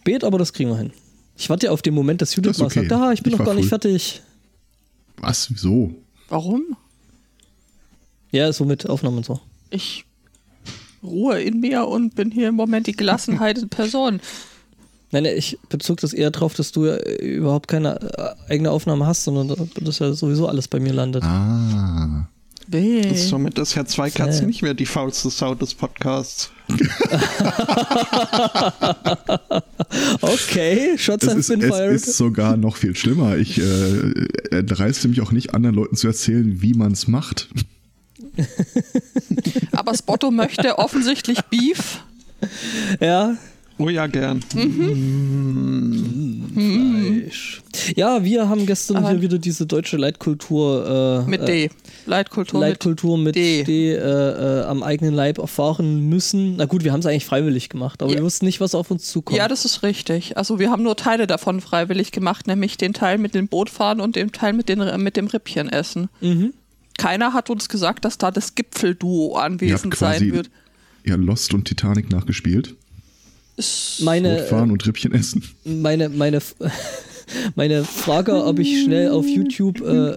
spät, aber das kriegen wir hin. Ich warte ja auf den Moment, dass Judith Das ist mal okay. sagt, ah, ich bin Ich noch gar nicht früh. fertig. Was? Wieso? Warum? Ja, so mit Aufnahmen und so. Ich ruhe in mir und bin hier im Moment die Gelassenheit in Person. Nein, nein, ich bezog das eher drauf, dass du ja äh, überhaupt keine äh, eigene Aufnahme hast, sondern dass ja sowieso alles bei mir landet. Ah. Weh. Somit ist Herr Zweikatz Sad. nicht mehr die faulste Sau des Podcasts. Okay, Shots Es ist, been es fired. ist sogar noch viel schlimmer. Ich äh, erdreiste mich auch nicht, anderen Leuten zu erzählen, wie man es macht. Aber Spotto möchte offensichtlich Beef. ja, Oh ja, gern. Fleisch. Ja, wir haben gestern Aber- hier wieder diese deutsche Leitkultur äh, Mit äh, D. Leitkultur Leitkultur mit D. D, äh, äh, am eigenen Leib erfahren müssen. Na gut, wir haben es eigentlich freiwillig gemacht, aber Ja. wir wussten nicht, was auf uns mit. zukommt. Ja, das ist richtig. Also wir haben nur Teile davon freiwillig gemacht, nämlich den Teil mit dem Bootfahren und den Teil mit, den, mit dem Rippchen essen. mhm. Keiner hat uns gesagt, dass da das Gipfelduo Ihr habt anwesend sein quasi wird. ja, Lost und Titanic nachgespielt. Meine, Bootfahren und Rippchen essen. meine, meine, meine Frage, ob ich schnell auf YouTube äh,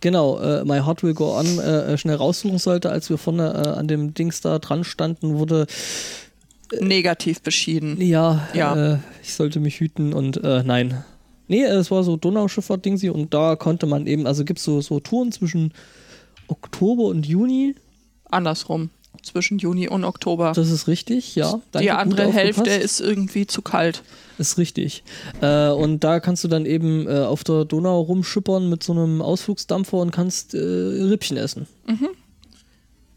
genau, äh, My Heart Will Go On äh, schnell raussuchen sollte, als wir vorne äh, an dem Dings da dran standen, wurde negativ beschieden. ja, Ja. Äh, ich sollte mich hüten und äh, nein. Nee, es war so Donauschifffahrt-Dingsi und da konnte man eben, also gibt es so, so Touren zwischen Oktober und Juni. Andersrum. Zwischen Juni und Oktober. Das ist richtig, ja. Danke, Die andere Hälfte ist irgendwie zu kalt. Ist richtig. Äh, und da kannst du dann eben äh, auf der Donau rumschippern mit so einem Ausflugsdampfer und kannst äh, Rippchen essen.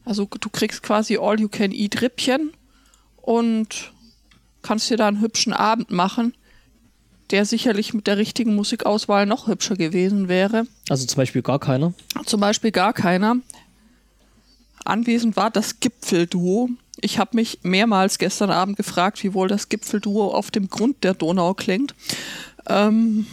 Also du kriegst quasi All-You-Can-Eat-Rippchen und kannst dir da einen hübschen Abend machen, der sicherlich mit der richtigen Musikauswahl noch hübscher gewesen wäre. Also zum Beispiel gar keiner. Zum Beispiel gar keiner. Anwesend war das Gipfelduo. Ich habe mich mehrmals gestern Abend gefragt, wie wohl das Gipfelduo auf dem Grund der Donau klingt. Ähm,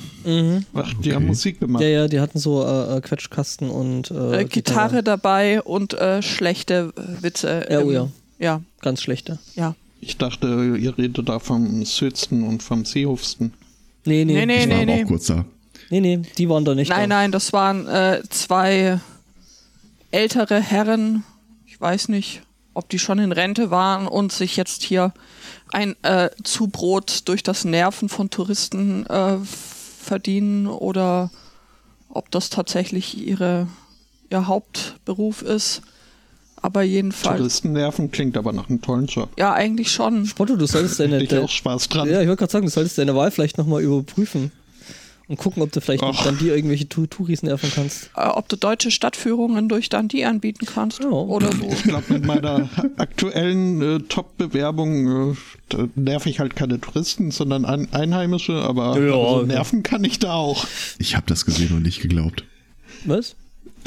Ach, die haben Okay. Musik gemacht. Ja, ja, die hatten so äh, äh, Quetschkasten und äh, äh, Gitarre dabei und äh, schlechte äh, Witze. Ja, oh im- ja. Ja, Ganz schlechte. ja. Ich dachte, ihr redet da vom Südsten und vom Seehofsten. Nee, nee. Nee, nee, Ich war nee, aber nee. auch kurz da. Nee, nee, die waren da nicht. Nein, da. nein, das waren äh, zwei ältere Herren. Ich weiß nicht, ob die schon in Rente waren und sich jetzt hier ein äh, Zubrot durch das Nerven von Touristen äh, verdienen oder ob das tatsächlich ihre, ihr Hauptberuf ist. Aber jedenfalls, Touristennerven klingt aber nach einem tollen Job. ja, eigentlich schon. Spotto, du solltest deine. Ich auch Spaß dran. ja, ich wollte gerade sagen, du solltest deine Wahl vielleicht nochmal überprüfen. Und gucken, ob du vielleicht Ach. dann die irgendwelche Tu- Touris nerven kannst. Äh, ob du deutsche Stadtführungen durch Dundee anbieten kannst Ja. oder so. Ich glaube, mit meiner aktuellen äh, Top-Bewerbung äh, nerv ich halt keine Touristen, sondern ein Einheimische, aber Ja, also nerven kann ich da auch. Ich habe das gesehen und nicht geglaubt. Was?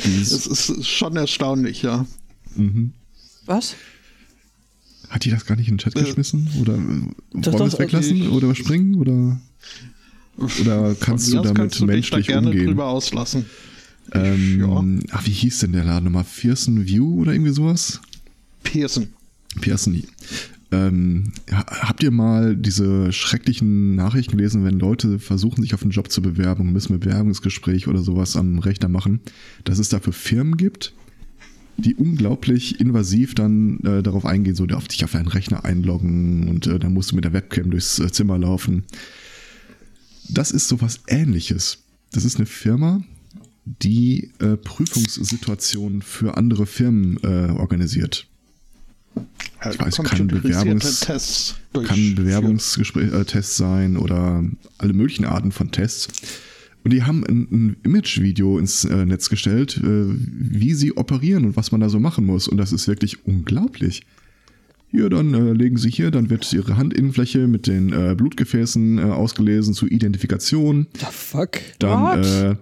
Es ist schon erstaunlich, ja. mhm. Was? Hat die das gar nicht in den Chat Äh, geschmissen? Oder äh, wollen wir es weglassen oder überspringen? Oder, oder kannst du damit kannst du dich menschlich da gerne umgehen? drüber auslassen. Ähm, Ach, wie hieß denn der Laden nochmal? Pearson View oder irgendwie sowas? Pearson. Pearson. Ähm, ha- habt ihr mal diese schrecklichen Nachrichten gelesen, wenn Leute versuchen, sich auf einen Job zu bewerben, müssen ein Bewerbungsgespräch oder sowas am Rechner machen, dass es dafür Firmen gibt, die unglaublich invasiv dann äh, darauf eingehen, so auf dich auf deinen Rechner einloggen und äh, dann musst du mit der Webcam durchs äh, Zimmer laufen. Das ist sowas ähnliches. Das ist eine Firma, die äh, Prüfungssituationen für andere Firmen äh, organisiert. Ich weiß, kann Bewerbungs- Tests Kann. Bewerbungstest sein oder alle möglichen Arten von Tests. Und die haben ein, ein Image-Video ins äh, Netz gestellt, äh, wie sie operieren und was man da so machen muss. Und das ist wirklich unglaublich. Hier, dann äh, legen sie hier, dann wird ihre Handinnenfläche mit den äh, Blutgefäßen äh, ausgelesen zur Identifikation. The fuck? Dann What? äh,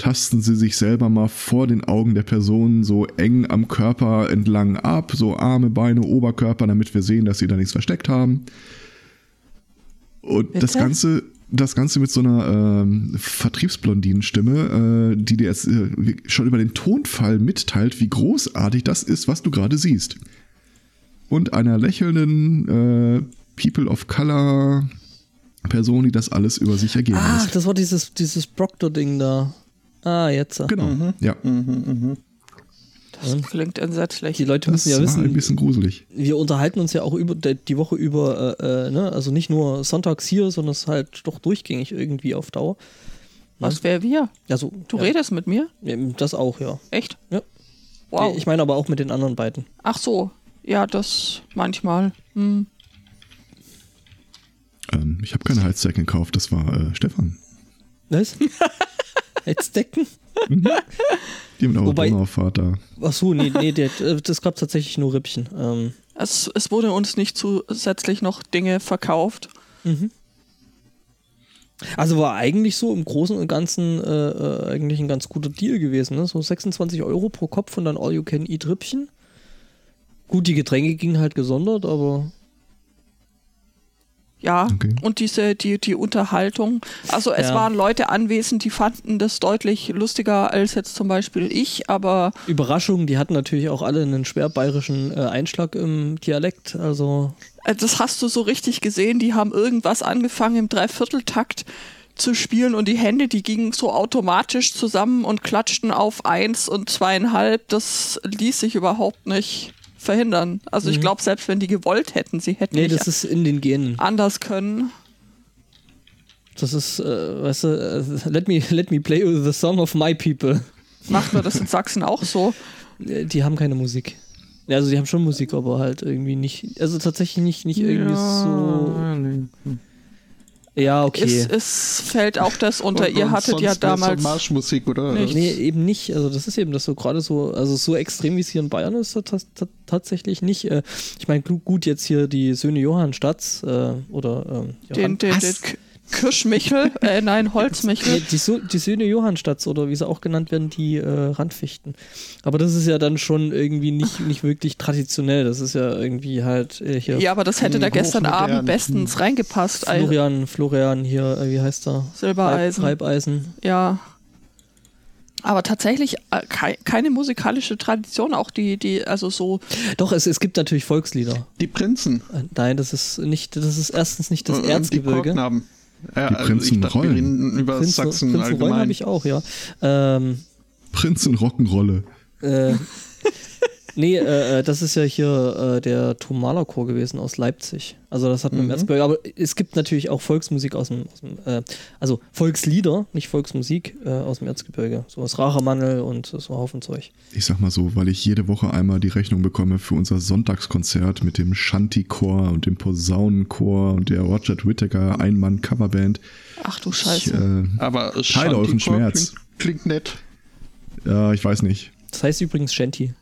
tasten sie sich selber mal vor den Augen der Person so eng am Körper entlang ab, so Arme, Beine, Oberkörper, damit wir sehen, dass sie da nichts versteckt haben. Und das Bitte? Ganze, das Ganze mit so einer ähm, Vertriebsblondinenstimme, äh, die dir jetzt äh, schon über den Tonfall mitteilt, wie großartig das ist, was du gerade siehst. Und einer lächelnden, äh, People of Color Person, die das alles über sich ergehen Ach, lässt. das war dieses, dieses Proctor-Ding da. Ah, jetzt. Genau, ja. Das klingt entsetzlich. Die Leute Das müssen ja war ein wissen, bisschen gruselig. wir unterhalten uns ja auch über die Woche über, äh, äh, ne? also nicht nur sonntags hier, sondern es ist halt doch durchgängig irgendwie auf Dauer. Was wäre wir? Also, Du ja, redest mit mir? Das auch, ja. Echt? Ja. Wow. Ich meine aber auch mit den anderen beiden. Ach so. Ja, das manchmal. Hm. Ähm, ich habe keine Heizdecken gekauft, das war äh, Stefan. Was? Heizdecken? Die mit eurer Wobei- Donaufahrt da. Ach so, nee, nee, der, äh, das gab tatsächlich nur Rippchen. Ähm, Es, es wurde uns nicht zusätzlich noch Dinge verkauft. also war eigentlich so im Großen und Ganzen äh, äh, eigentlich ein ganz guter Deal gewesen. Ne? So 26 Euro pro Kopf und dann All You Can Eat Rippchen. Gut, die Getränke gingen halt gesondert, aber Ja, Okay. und diese, die, die Unterhaltung. Also es Ja. waren Leute anwesend, die fanden das deutlich lustiger als jetzt zum Beispiel ich, aber Überraschung, die hatten natürlich auch alle einen schwer bayerischen äh, Einschlag im Dialekt. Also äh, das hast du so richtig gesehen, die haben irgendwas angefangen im Dreivierteltakt zu spielen und die Hände, die gingen so automatisch zusammen und klatschten auf eins und zweieinhalb. Das ließ sich überhaupt nicht verhindern. Also ich glaube, selbst wenn die gewollt hätten, sie hätten nee, nicht das ist in den Genen. anders können. Das ist, äh, weißt du, äh, let me, let me play the song of my people. Macht man das in Sachsen auch so? Äh, Die haben keine Musik. Ja, Also die haben schon Musik, aber halt irgendwie nicht, also tatsächlich nicht, nicht irgendwie so. Ja, okay. Es, es fällt auch das unter. Und- Ihr und hattet sonst ja wär's so damals. Marschmusik, oder? Nicht. Nee, eben nicht. Also das ist eben das so gerade so, also so extrem wie es hier in Bayern ist, ta- ta- tatsächlich nicht. Äh, Ich meine, gu- gut, jetzt hier die Söhne Johannstadts äh, oder ähm, Johann, Den, den, den Kirschmichel, äh, nein, Nee, Holzmichel. die, die Söhne Johannstadts oder wie sie auch genannt werden, die äh, Randfichten. Aber das ist ja dann schon irgendwie nicht, nicht wirklich traditionell. Das ist ja irgendwie halt äh, hier Ja, aber das hätte da gestern. Abend bestens reingepasst. Ei- Florian, Florian hier, äh, wie heißt er? Silbereisen. Reib, Reibeisen. Ja. Aber tatsächlich äh, kei keine musikalische Tradition, auch die, die, also so, Doch, es, es gibt natürlich Volkslieder. Die Prinzen. Äh, Nein, das ist nicht, das ist erstens nicht das und die Erzgebirge. Ja, Die also Prinzen dachte, wir rollen. reden über Prinzen, Sachsen Prinzen Rollen allgemein. habe ich auch, ja. Ähm, Prinzen Rock'n'Rolle. äh, nee, äh, äh, das ist ja hier äh, der Thomaler-Chor gewesen aus Leipzig. Also das hat man im Erzgebirge. Aber es gibt natürlich auch Volksmusik aus dem, aus dem äh, also Volkslieder, nicht Volksmusik äh, aus dem Erzgebirge. So aus Rachermannel und so ein Haufen Zeug. Ich sag mal so, weil ich jede Woche einmal die Rechnung bekomme für unser Sonntagskonzert mit dem Shanty-Chor und dem Posaunenchor und der Roger Whittaker Einmann-Coverband. ach du Ich, Scheiße. äh, Aber Teile euren Schmerz. Klingt, klingt nett. ja, ich weiß nicht. Das heißt übrigens Shanty.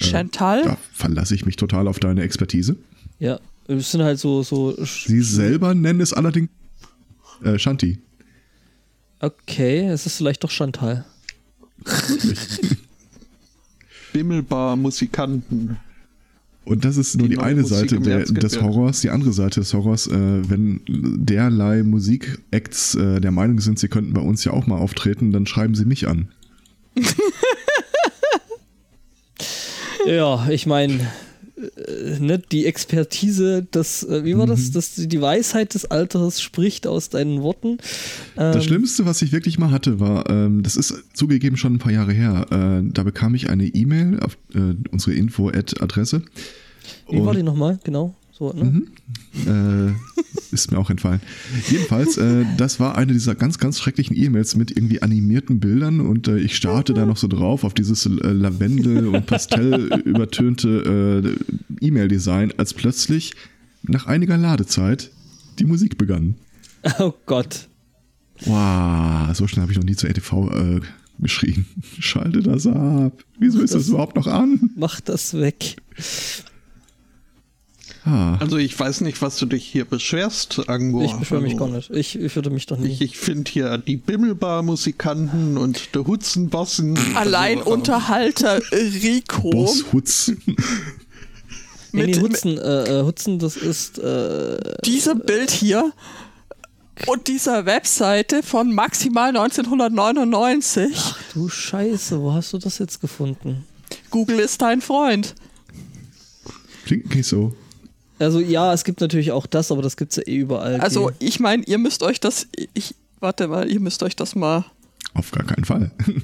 Chantal? Da verlasse ich mich total auf deine Expertise. Ja. Es sind halt so, so. Sie selber nennen es allerdings äh, Shanty. Okay, es ist vielleicht doch Chantal. Bimmelbar Musikanten. Und das ist nur Die die, eine Musik Seite der, des Horrors. Die andere Seite des Horrors, äh, wenn derlei Musikacts äh, der Meinung sind, sie könnten bei uns ja auch mal auftreten, dann schreiben sie mich an. Ja, ich meine, äh, ne, die Expertise, das, äh, wie war das, das, die Weisheit des Alters spricht aus deinen Worten. Das Ähm, Schlimmste, was ich wirklich mal hatte, war, ähm, das ist zugegeben schon ein paar Jahre her, äh, da bekam ich eine E-Mail auf äh, unsere Info-Adresse. Wie war die nochmal? Genau. So, ne? Äh, ist mir auch entfallen. Jedenfalls, äh, das war eine dieser ganz, ganz schrecklichen E-Mails mit irgendwie animierten Bildern und äh, ich starte da noch so drauf auf dieses äh, Lavendel- und Pastell übertönte äh, E-Mail-Design, als plötzlich nach einiger Ladezeit die Musik begann. Oh Gott. Wow, so schnell habe ich noch nie zur ETV äh, geschrien. Schalte das ab. Wieso ist das überhaupt noch an? Mach das weg. Ah, Also ich weiß nicht, was du dich hier beschwerst, Angbo. ich beschwöre mich also, gar nicht. Ich, ich würde mich doch nie. Ich, ich finde hier die Bimmelbar-Musikanten und der Hutzenbossen. Allein also, äh, Unterhalter Rico Boss Hutz. nee, nee, Hutzen, äh, äh, Hutzen, das ist. Äh, diesem Bild hier und dieser Webseite von maximal 1999. du Scheiße, wo hast du das jetzt gefunden? Google ist dein Freund. Klingt nicht so. Also ja, es gibt natürlich auch das, aber das gibt es ja eh überall. Also Okay. ich meine, ihr müsst euch das, ich, warte mal, ihr müsst euch das mal, Auf gar keinen Fall.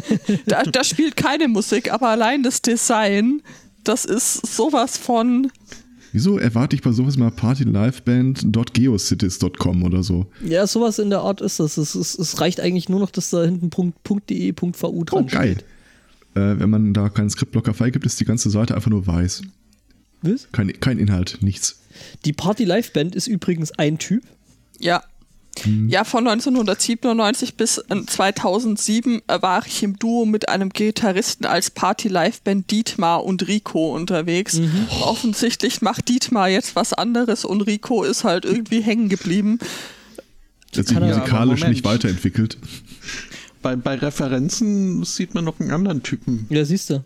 da, da spielt keine Musik, aber allein das Design, das ist sowas von, Wieso erwarte ich bei sowas mal partyliveband.geocities.com oder so? Ja, sowas in der Art ist das. Es, es, es reicht eigentlich nur noch, dass da hinten Punkt, .de, .vu Oh, dran geil. steht. Äh, wenn man da keinen Skriptblocker freigibt, ist die ganze Seite einfach nur weiß. Was? Kein, kein Inhalt, nichts. Die Party Live Band ist übrigens ein Typ. ja. Ja, von 1997 bis äh, 2007 war ich im Duo mit einem Gitarristen als Party-Live-Band Dietmar und Rico unterwegs. Offensichtlich macht Dietmar jetzt was anderes und Rico ist halt irgendwie hängen geblieben. Das hat sich musikalisch Ja, nicht weiterentwickelt. Bei, bei Referenzen sieht man noch einen anderen Typen. Ja, siehst du.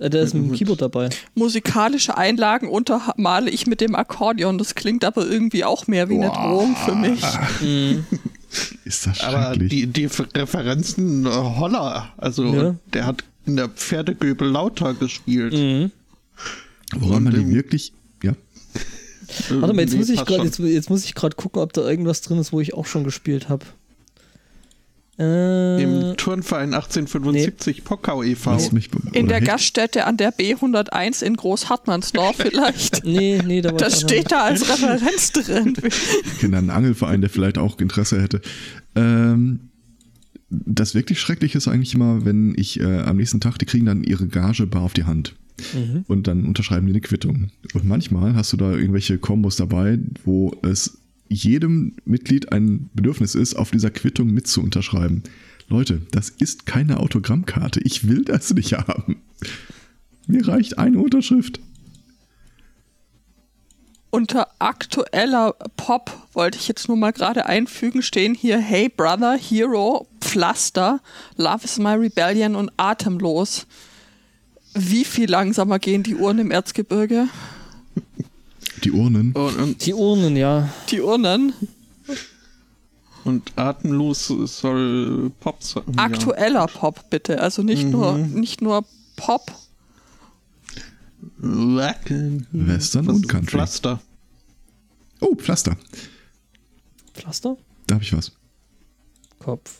Äh, Der ist mit dem Keyboard dabei. Musikalische Einlagen untermale ich mit dem Akkordeon. Das klingt aber irgendwie auch mehr wie eine Drohung für mich. Ist das Aber schrecklich. die, die Referenzen, äh, holla. Also, Ja. der hat in der Pferdegöbel lauter gespielt. Mhm. Woran man im- wirklich. Ja. Warte mal, jetzt Nee, muss ich gerade jetzt, jetzt muss ich gerade gucken, ob da irgendwas drin ist, wo ich auch schon gespielt habe. Äh, Im Turnverein 1875 Pockau e.V. Was mich, In der Gaststätte an der B101 in Großhartmannsdorf vielleicht. nee, nee, da war Das steht da als Referenz drin. Ich kenne einen Angelverein, der vielleicht auch Interesse hätte. Ähm, das wirklich Schreckliche ist eigentlich immer, wenn ich äh, am nächsten Tag, die kriegen dann ihre Gage bar auf die Hand. Und dann unterschreiben die eine Quittung. Und manchmal hast du da irgendwelche Kombos dabei, wo es jedem Mitglied ein Bedürfnis ist, auf dieser Quittung mit zu unterschreiben. Leute, das ist keine Autogrammkarte. Ich will das nicht haben. Mir reicht eine Unterschrift. Unter aktueller Pop wollte ich jetzt nur mal gerade einfügen, stehen hier Hey Brother, Hero, Pflaster, Love is My Rebellion und Atemlos. Wie viel langsamer gehen die Uhren im Erzgebirge? Die Urnen. Und, und, Die Urnen, ja. Die Urnen? und atemlos soll Pop sein. ja. Aktueller Pop, bitte. Also nicht, nur, nicht nur Pop. Wacken. Western und Country. Pflaster. Oh, Pflaster. Pflaster? Da habe ich was. Kopf.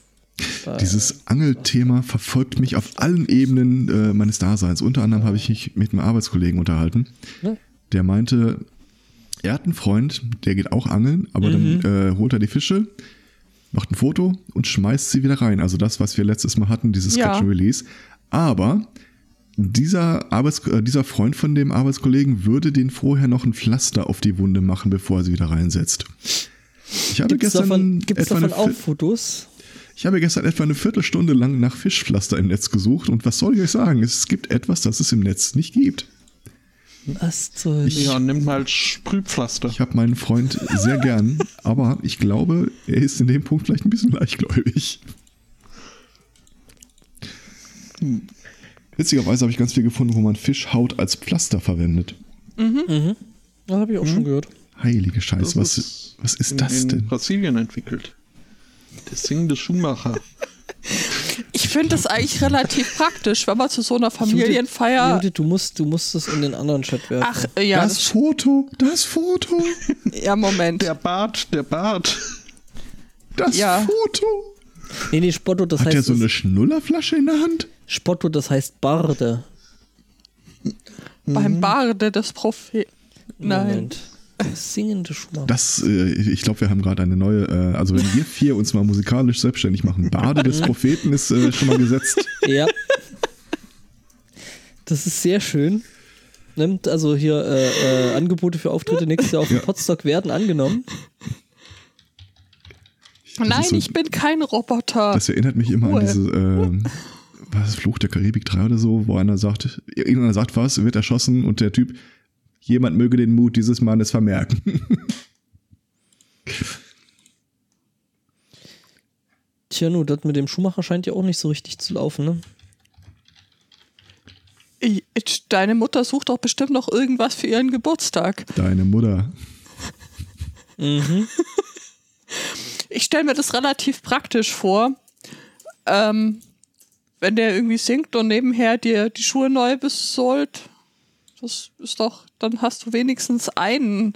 Da- Dieses Angelthema verfolgt mich auf allen Ebenen äh, meines Daseins. Unter anderem habe ich mich mit einem Arbeitskollegen unterhalten, Ne? der meinte, er hat einen Freund, der geht auch angeln, aber dann äh, holt er die Fische, macht ein Foto und schmeißt sie wieder rein. Also das, was wir letztes Mal hatten, dieses Ja. Catch and Release. Aber dieser, Arbeits äh, dieser Freund von dem Arbeitskollegen würde den vorher noch ein Pflaster auf die Wunde machen, bevor er sie wieder reinsetzt. Ich habe Gibt's gestern davon, gibt's davon auch Fotos? ich habe gestern etwa eine Viertelstunde lang nach Fischpflaster im Netz gesucht und was soll ich euch sagen? Es gibt etwas, das es im Netz nicht gibt. Was zur Ja, nimm mal Sprühpflaster. Ich habe meinen Freund sehr gern, aber ich glaube, er ist in dem Punkt vielleicht ein bisschen leichtgläubig. Witzigerweise habe ich ganz viel gefunden, wo man Fischhaut als Pflaster verwendet. Das habe ich auch schon gehört. Heilige Scheiße, was, ist was ist in, das in denn? Brasilien entwickelt. Der singende Schuhmacher. Ich finde das eigentlich relativ praktisch, wenn man zu so einer Familienfeier. Judith, du musst, du musst das in den anderen Chat werfen. Ach, äh, ja, das das, Foto, das Foto, ja, Moment. Der Bart, der Bart. das Ja. Foto. nee, nee, Spotto, das Hat heißt. er so das- eine Schnullerflasche in der Hand? Spotto, das heißt Barde. Beim Barde des Propheten. Nein. Moment. Singende Schumacher. Das, äh, ich glaube, wir haben gerade eine neue, äh, also wenn wir vier uns mal musikalisch selbstständig machen, Bade des Propheten ist äh, schon mal gesetzt. Ja. Das ist sehr schön. Nimmt also hier äh, äh, Angebote für Auftritte nächstes Jahr auf dem Ja. Podstock werden angenommen. Das Nein, so- ich bin kein Roboter. Das erinnert mich immer Ruhe. an diese, ähm, was ist Fluch der Karibik 3 oder so, wo einer sagt, irgendeiner sagt was, wird erschossen und der Typ, jemand möge den Mut dieses Mannes vermerken. Tja, nu, das mit dem Schumacher scheint ja auch nicht so richtig zu laufen, ne? Deine Mutter sucht doch bestimmt noch irgendwas für ihren Geburtstag. Deine Mutter. Ich stelle mir das relativ praktisch vor, ähm, wenn der irgendwie singt und nebenher dir die Schuhe neu besohlt. Das ist doch, dann hast du wenigstens einen.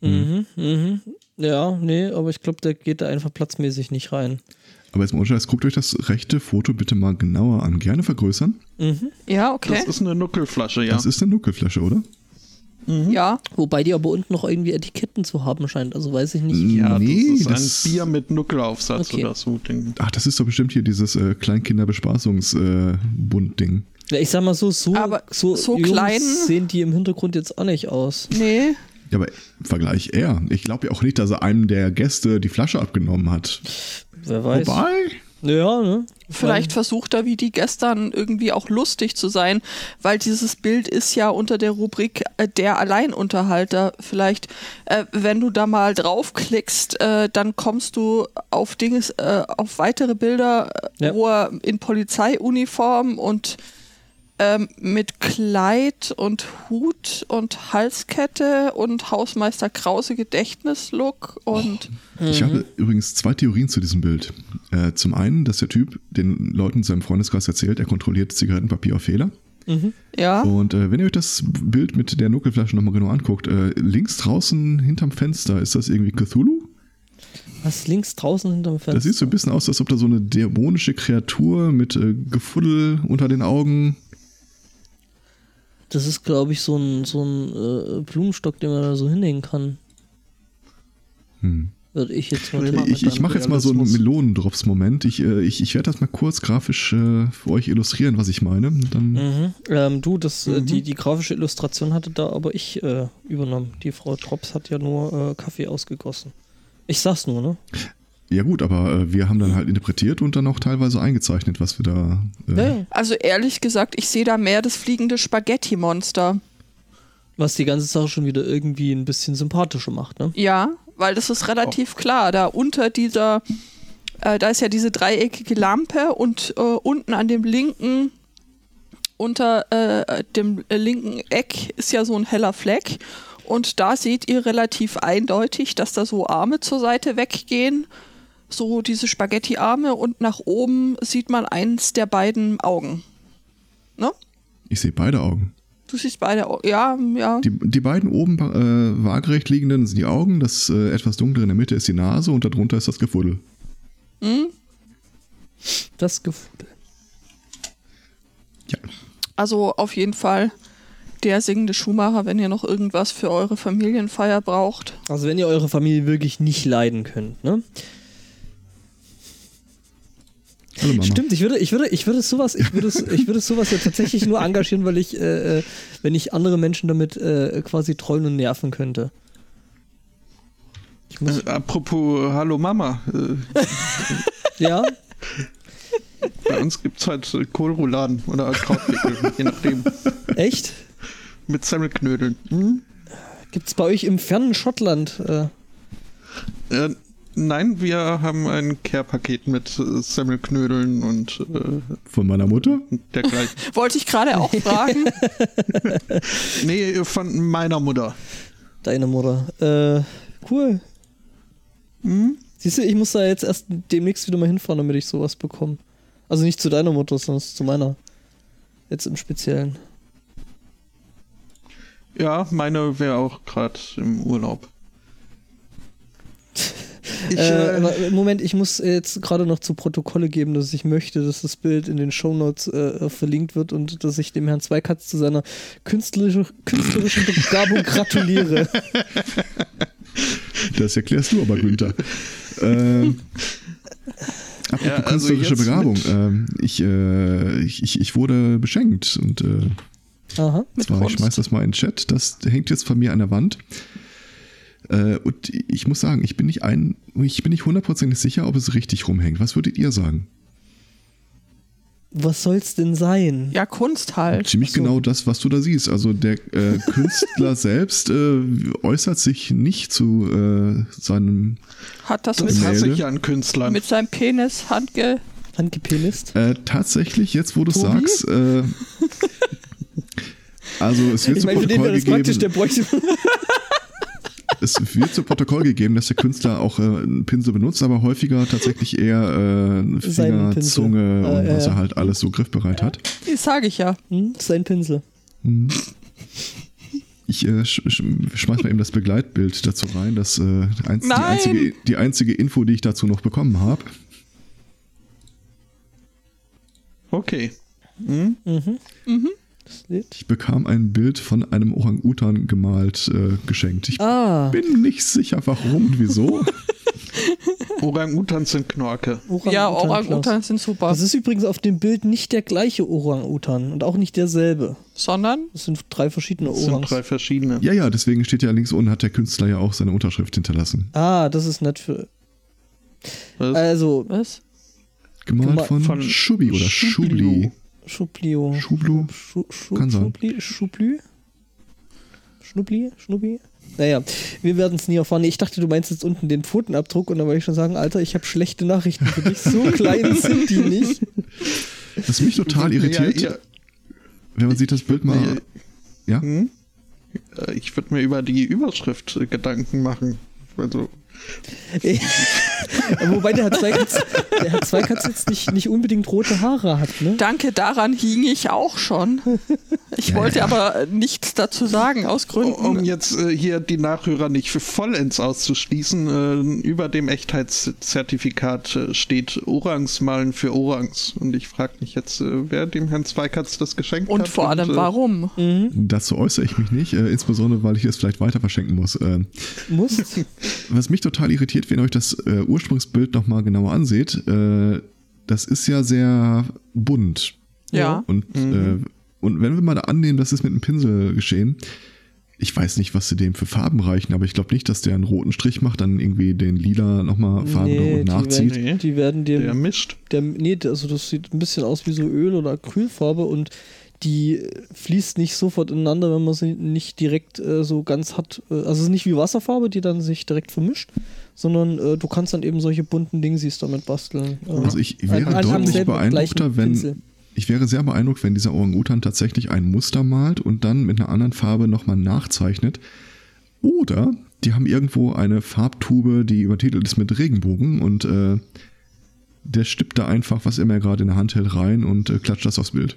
Mhm, mhm. Ja, nee, aber ich glaube, der geht da einfach platzmäßig nicht rein. Aber jetzt mal Unterschied, guckt euch das rechte Foto bitte mal genauer an. Gerne vergrößern. Mhm. Ja, okay. Das ist eine Nuckelflasche, ja. Das ist eine Nuckelflasche, oder? ja. Wobei die aber unten noch irgendwie Etiketten zu haben scheint. Also weiß ich nicht. ja, nee, das ist das- ein Bier mit Nuckelaufsatz Okay. oder so. Ding. Ach, das ist doch bestimmt hier dieses äh, Kleinkinderbespaßungsbund-Ding. Ja, ich sag mal so, so, Aber so, so klein- sehen die im Hintergrund jetzt auch nicht aus. Nee. ja, aber im Vergleich er. Ich glaube ja auch nicht, dass er einem der Gäste die Flasche abgenommen hat. Wer weiß. Wobei, Ja, ne? Vielleicht versucht er wie die gestern irgendwie auch lustig zu sein, weil dieses Bild ist ja unter der Rubrik äh, der Alleinunterhalter. Vielleicht, äh, wenn du da mal draufklickst, äh, dann kommst du auf Dinges, äh, auf weitere Bilder, äh, Ja. wo er in Polizeiuniform und ähm, mit Kleid und Hut und Halskette und Hausmeister Krause Gedächtnislook und ich habe übrigens zwei Theorien zu diesem Bild. Äh, zum einen, dass der Typ den Leuten in seinem Freundeskreis erzählt, er kontrolliert Zigarettenpapier auf Fehler. ja. Und äh, wenn ihr euch das Bild mit der Nuckelflasche nochmal genau anguckt, äh, links draußen hinterm Fenster, ist das irgendwie Cthulhu? Was links draußen hinterm Fenster? Das sieht so ein bisschen aus, als ob da so eine dämonische Kreatur mit äh, Gefuddel unter den Augen. Das ist, glaube ich, so ein, so ein äh, Blumenstock, den man da so hinhängen kann. Hm. Würde ich jetzt mal Ich-. Ich, ich mache jetzt mal so einen. Melonendrops-Moment. Ich, äh, ich, ich werde das mal kurz grafisch äh, für euch illustrieren, was ich meine. Dann, Mhm. Ähm, du, das, äh, Mhm. die, die grafische Illustration hatte da aber ich äh, übernommen. Die Frau Drops hat ja nur äh, Kaffee ausgegossen. Ich sag's nur, ne? Ja gut, aber äh, wir haben dann halt interpretiert und dann auch teilweise eingezeichnet, was wir da... Äh. Also ehrlich gesagt, ich sehe da mehr das fliegende Spaghetti-Monster. Was die ganze Sache schon wieder irgendwie ein bisschen sympathischer macht, ne? Ja, weil das ist relativ klar. Da unter dieser, äh, da ist ja diese dreieckige Lampe und äh, unten an dem linken, unter äh, dem linken Eck ist ja so ein heller Fleck. Und da seht ihr relativ eindeutig, dass da so Arme zur Seite weggehen. So diese Spaghetti-Arme und nach oben sieht man eins der beiden Augen. Ne? Ich sehe beide Augen. Du siehst beide Augen. Ja, ja. Die, die beiden oben äh, waagerecht liegenden sind die Augen, das äh, etwas dunklere in der Mitte ist die Nase und darunter ist das Gefuddel. Das Gefühl. Ja. Also auf jeden Fall der singende Schuhmacher, wenn ihr noch irgendwas für eure Familienfeier braucht. Also wenn ihr eure Familie wirklich nicht leiden könnt, ne? Hallo Mama. Stimmt, ich würde, ich würde, ich würde sowas, ich würde, ich würde sowas ja tatsächlich nur engagieren, weil ich, äh, äh, wenn ich andere Menschen damit äh, quasi trollen und nerven könnte. Ich muss, Äh, apropos Hallo Mama, äh, ja, bei uns gibt es halt Kohlrouladen oder Krautwickel, je nachdem. echt? Mit Semmelknödeln. Hm? Gibt's bei euch im fernen Schottland? Äh, nein, wir haben ein Care-Paket mit äh, Semmelknödeln und äh, Von meiner Mutter? dergleichen. Wollte ich gerade auch fragen. nee, von meiner Mutter. deine Mutter. Äh, cool. Hm? Siehst du, ich muss da jetzt erst demnächst wieder mal hinfahren, damit ich sowas bekomme. Also nicht zu deiner Mutter, sondern zu meiner. Jetzt im Speziellen. Ja, meine wäre auch gerade im Urlaub. Ich, Äh, äh, aber Moment, ich muss jetzt gerade noch zu Protokolle geben, dass ich möchte, dass das Bild in den Shownotes äh, verlinkt wird und dass ich dem Herrn Zweikatz zu seiner künstlerischen, künstlerischen Begabung gratuliere. Das erklärst du aber, Günther. ähm, apropos Ja, also künstlerische Begabung. Ähm, ich, äh, ich, ich, ich wurde beschenkt und äh, Aha. Mit zwar, ich schmeiß das mal in den Chat, das hängt jetzt von mir an der Wand. Äh, und ich muss sagen, ich bin nicht ein, ich bin nicht hundertprozentig sicher, ob es richtig rumhängt. Was würdet ihr sagen? Was soll's denn sein? Ja, Kunst halt. Ziemlich so. genau das, was du da siehst. Also der äh, Künstler selbst äh, äußert sich nicht zu äh, seinem. Hat das, mit, hasse ich an Künstlern. mit seinem Penis handge... Handgepenist? Äh, tatsächlich, jetzt wo du Tobi? sagst, äh, also es wird Ich zu meine, für den Protokoll wäre das praktisch, der gegeben. Es wird zu Protokoll gegeben, dass der Künstler auch äh, einen Pinsel benutzt, aber häufiger tatsächlich eher äh, Finger. Zunge Ah, und ja, was er halt alles so griffbereit hat. Das sage ich ja. Hm? Sein Pinsel. Ich äh, sch sch schmeiß mal eben das Begleitbild dazu rein. Das äh, eins, die, einzige, die einzige Info, die ich dazu noch bekommen habe. Okay. Das Lied. Ich bekam ein Bild von einem Orang-Utan gemalt äh, geschenkt. Ich Ah, bin nicht sicher, warum und wieso. Orang-Utans sind Knorke. Orang-Utan. ja. Orang-Utans sind super. Das ist übrigens auf dem Bild nicht der gleiche Orang-Utan und auch nicht derselbe. Sondern Das sind drei verschiedene Das sind Orangs. drei verschiedene. ja, ja, deswegen steht ja links unten, hat der Künstler ja auch seine Unterschrift hinterlassen. Ah, das ist nett für. Was? Also, was? Gemalt Gema- von, von Schubi oder Schubli. Schubli. Schublio. Schublu. Schu, Schu, Kann sein. Schubli? Schublü? Schnubli? Schnubbi? Naja, wir werden es nie erfahren. Ich dachte, du meinst jetzt unten den Pfotenabdruck und dann wollte ich schon sagen, Alter, ich habe schlechte Nachrichten für dich. So klein sind die nicht. Was mich total irritiert, Ja, wenn man sieht das Bild mal. Ja? Hm? Äh, Ich würde mir über die Überschrift Gedanken machen. Also, Wobei der Herr Zweikatz, der Herr Zweikatz jetzt nicht, nicht unbedingt rote Haare hat, ne? Danke, daran hing ich auch schon. Ich wollte aber äh, nichts dazu sagen, aus Gründen. um jetzt äh, hier die Nachhörer nicht für vollends auszuschließen, äh, über dem Echtheitszertifikat äh, steht Orangs malen für Orangs. Und ich frage mich jetzt, äh, wer dem Herrn Zweikatz das geschenkt hat. Und vor allem, äh, warum? Dazu äußere ich mich nicht, äh, insbesondere weil ich es vielleicht weiter verschenken muss. Äh, Muss. was mich total irritiert, wenn euch das Ursprungsbild nochmal genauer anseht, äh, das ist ja sehr bunt. Ja. Und, äh, und wenn wir mal da annehmen, das ist mit einem Pinsel geschehen, ich weiß nicht, was sie dem für Farben reichen, aber ich glaube nicht, dass der einen roten Strich macht, dann irgendwie den lila nochmal Farben Nee, nee, die nachzieht. werden, Nee. die werden dir Der mischt. Der, nee, also das sieht ein bisschen aus wie so Öl oder Acrylfarbe und die fließt nicht sofort ineinander, wenn man sie nicht direkt äh, so ganz hat. Äh, also es ist nicht wie Wasserfarbe, die dann sich direkt vermischt, sondern äh, du kannst dann eben solche bunten Dingsies damit basteln. Also ich wäre an- deutlich beeindruckter, wenn Pinsel. ich wäre sehr beeindruckt, wenn dieser Orang-Utan tatsächlich ein Muster malt und dann mit einer anderen Farbe nochmal nachzeichnet. Oder die haben irgendwo eine Farbtube, die übertitelt ist mit Regenbogen und äh, der stippt da einfach, was immer er gerade in der Hand hält, rein und äh, klatscht das aufs Bild.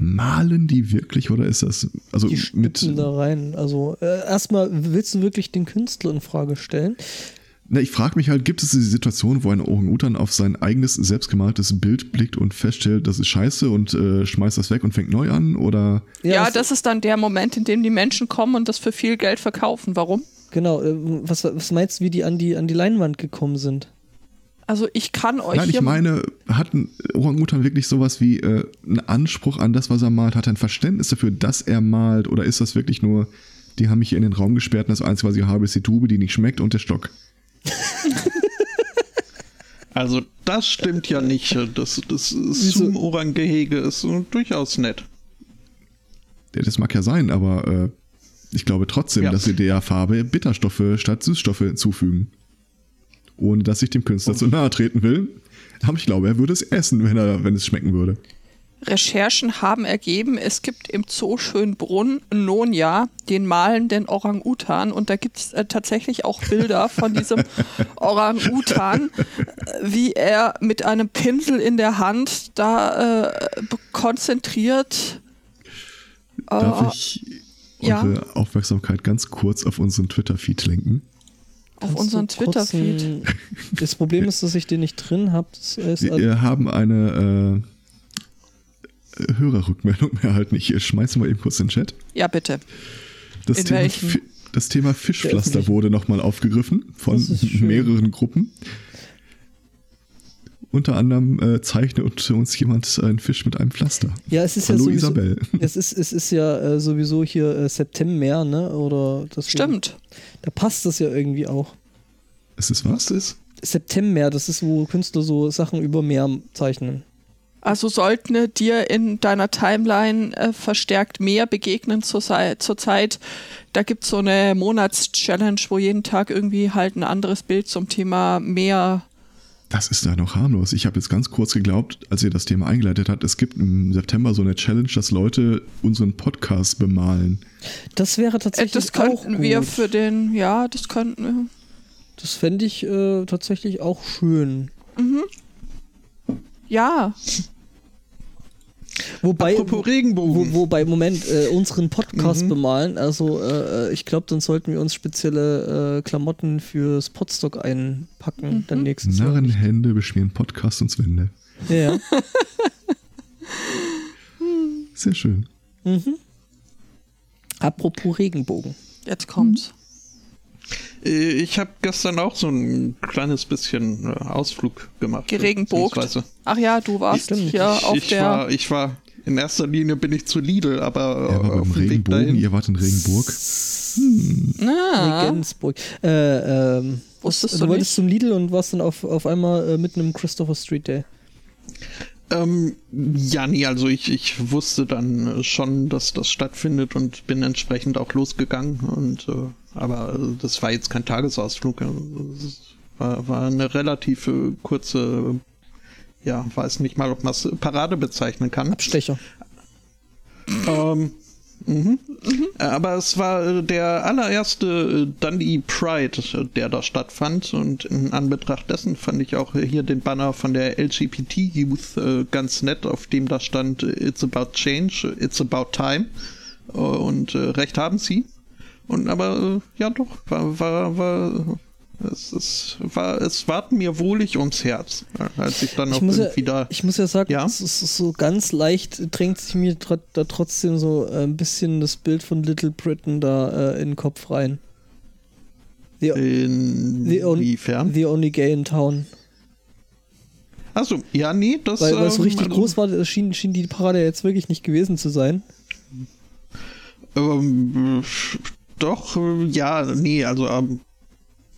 Malen die wirklich oder ist das also Die mit da rein. Also äh, erstmal willst du wirklich den Künstler in Frage stellen? Na, ich frage mich halt, gibt es diese Situation, wo ein Orang-Utan auf sein eigenes selbstgemaltes Bild blickt und feststellt, das ist scheiße und äh, schmeißt das weg und fängt neu an? Oder Ja, es- das ist dann der Moment, in dem die Menschen kommen und das für viel Geld verkaufen. Warum? Genau, äh, was, was meinst du, wie die an die, an die Leinwand gekommen sind? Also ich kann euch Nein, ich meine, hat ein Orang-Utan wirklich sowas wie äh, einen Anspruch an das, was er malt? Hat er ein Verständnis dafür, dass er malt? Oder ist das wirklich nur, die haben mich hier in den Raum gesperrt und das Einzige, was ich habe, ist die Tube, die nicht schmeckt und der Stock? Also das stimmt ja nicht. Das, das? Zoom-Orang-Gehege ist durchaus nett. Ja, das mag ja sein, aber äh, ich glaube trotzdem, Ja. dass sie der Farbe Bitterstoffe statt Süßstoffe hinzufügen. Ohne dass ich dem Künstler zu nahe treten will. Aber ich glaube, er würde es essen, wenn, er, wenn es schmecken würde. Recherchen haben ergeben, es gibt im Zoo Schönbrunn Nonja den malenden Orang-Utan und da gibt es äh, tatsächlich auch Bilder von diesem Orang-Utan, äh, wie er mit einem Pinsel in der Hand da äh, konzentriert Darf äh, ich ja. eure Aufmerksamkeit ganz kurz auf unseren Twitter-Feed lenken? Auf unseren Twitter-Feed. Das Problem ist, dass ich den nicht drin habe. Wir haben eine äh, Hörerrückmeldung erhalten. Ich schmeiße mal eben kurz in den Chat. Ja, bitte. Das In Thema, welchen? Das Thema Fischpflaster wurde nochmal aufgegriffen von mehreren Gruppen. Unter anderem äh, zeichnet uns jemand einen Fisch mit einem Pflaster. Ja, es ist Hallo ja sowieso, Isabel. Es ist, es ist ja äh, sowieso hier äh, September, ne? Oder das Stimmt. Da passt das ja irgendwie auch. Es ist was? Ist? September, das ist, wo Künstler so Sachen über Meer zeichnen. Also sollten dir in deiner Timeline äh, verstärkt mehr begegnen zur, zur Zeit. Da gibt es so eine Monatschallenge, wo jeden Tag irgendwie halt ein anderes Bild zum Thema Meer Das ist da noch harmlos. Ich habe jetzt ganz kurz geglaubt, als ihr das Thema eingeleitet habt, es gibt im September so eine Challenge, dass Leute unseren Podcast bemalen. Das wäre Äh, tatsächlich das auch könnten gut. wir für den, ja, das könnten wir. Das fände ich äh, tatsächlich auch schön. Ja, Wobei, Apropos Regenbogen. wo, wobei, Moment, äh, unseren Podcast Mhm. bemalen, also äh, ich glaube, dann sollten wir uns spezielle äh, Klamotten fürs Podstock einpacken, Mhm. dann nächstes Jahr. Narrenhände beschmieren Podcast und Wände. Ja, ja. Sehr schön. mhm. Apropos Regenbogen. jetzt kommt's. Äh, Ich habe gestern auch so ein kleines bisschen äh, Ausflug gemacht. Geregenbogt. Ach ja, du warst Stimmt. hier ich, auf ich der. War, ich war, in erster Linie bin ich zu Lidl, aber Er war äh, auf dem Weg Regenbogen, dahin. ihr wart in Regenburg. ah, Regensburg. Äh, ähm, Wusstest du du wolltest nicht? zum Lidl und warst dann auf, auf einmal äh, mitten im Christopher Street Day. Ähm, ja, nee, also ich, ich wusste dann schon, dass das stattfindet und bin entsprechend auch losgegangen. Und äh, aber äh, das war jetzt kein Tagesausflug. Es war, war eine relativ äh, kurze, ja, weiß nicht mal, ob man es Parade bezeichnen kann. Abstecher. Ähm, mhm. Äh, Aber es war äh, der allererste Dundee Pride, der da stattfand. Und in Anbetracht dessen fand ich auch hier den Banner von der LGBT Youth ganz nett, auf dem da stand It's about change, it's about time. Und recht haben sie. Und aber äh, ja doch, war, war, war es, es war, es ward mir wohlig ums Herz, äh, als ich dann Ich auch muss, ja, da. ich muss ja sagen, Ja? es ist so ganz leicht drängt sich mir da trotzdem so äh, ein bisschen das Bild von Little Britain da äh, in den Kopf rein. The, The on- Inwiefern? the only gay in town. Achso, ja, nee, das. Weil, weil es so ähm, richtig also, groß war, das schien, schien die Parade jetzt wirklich nicht gewesen zu sein. Ähm, äh, doch, äh, ja, nee, also ähm,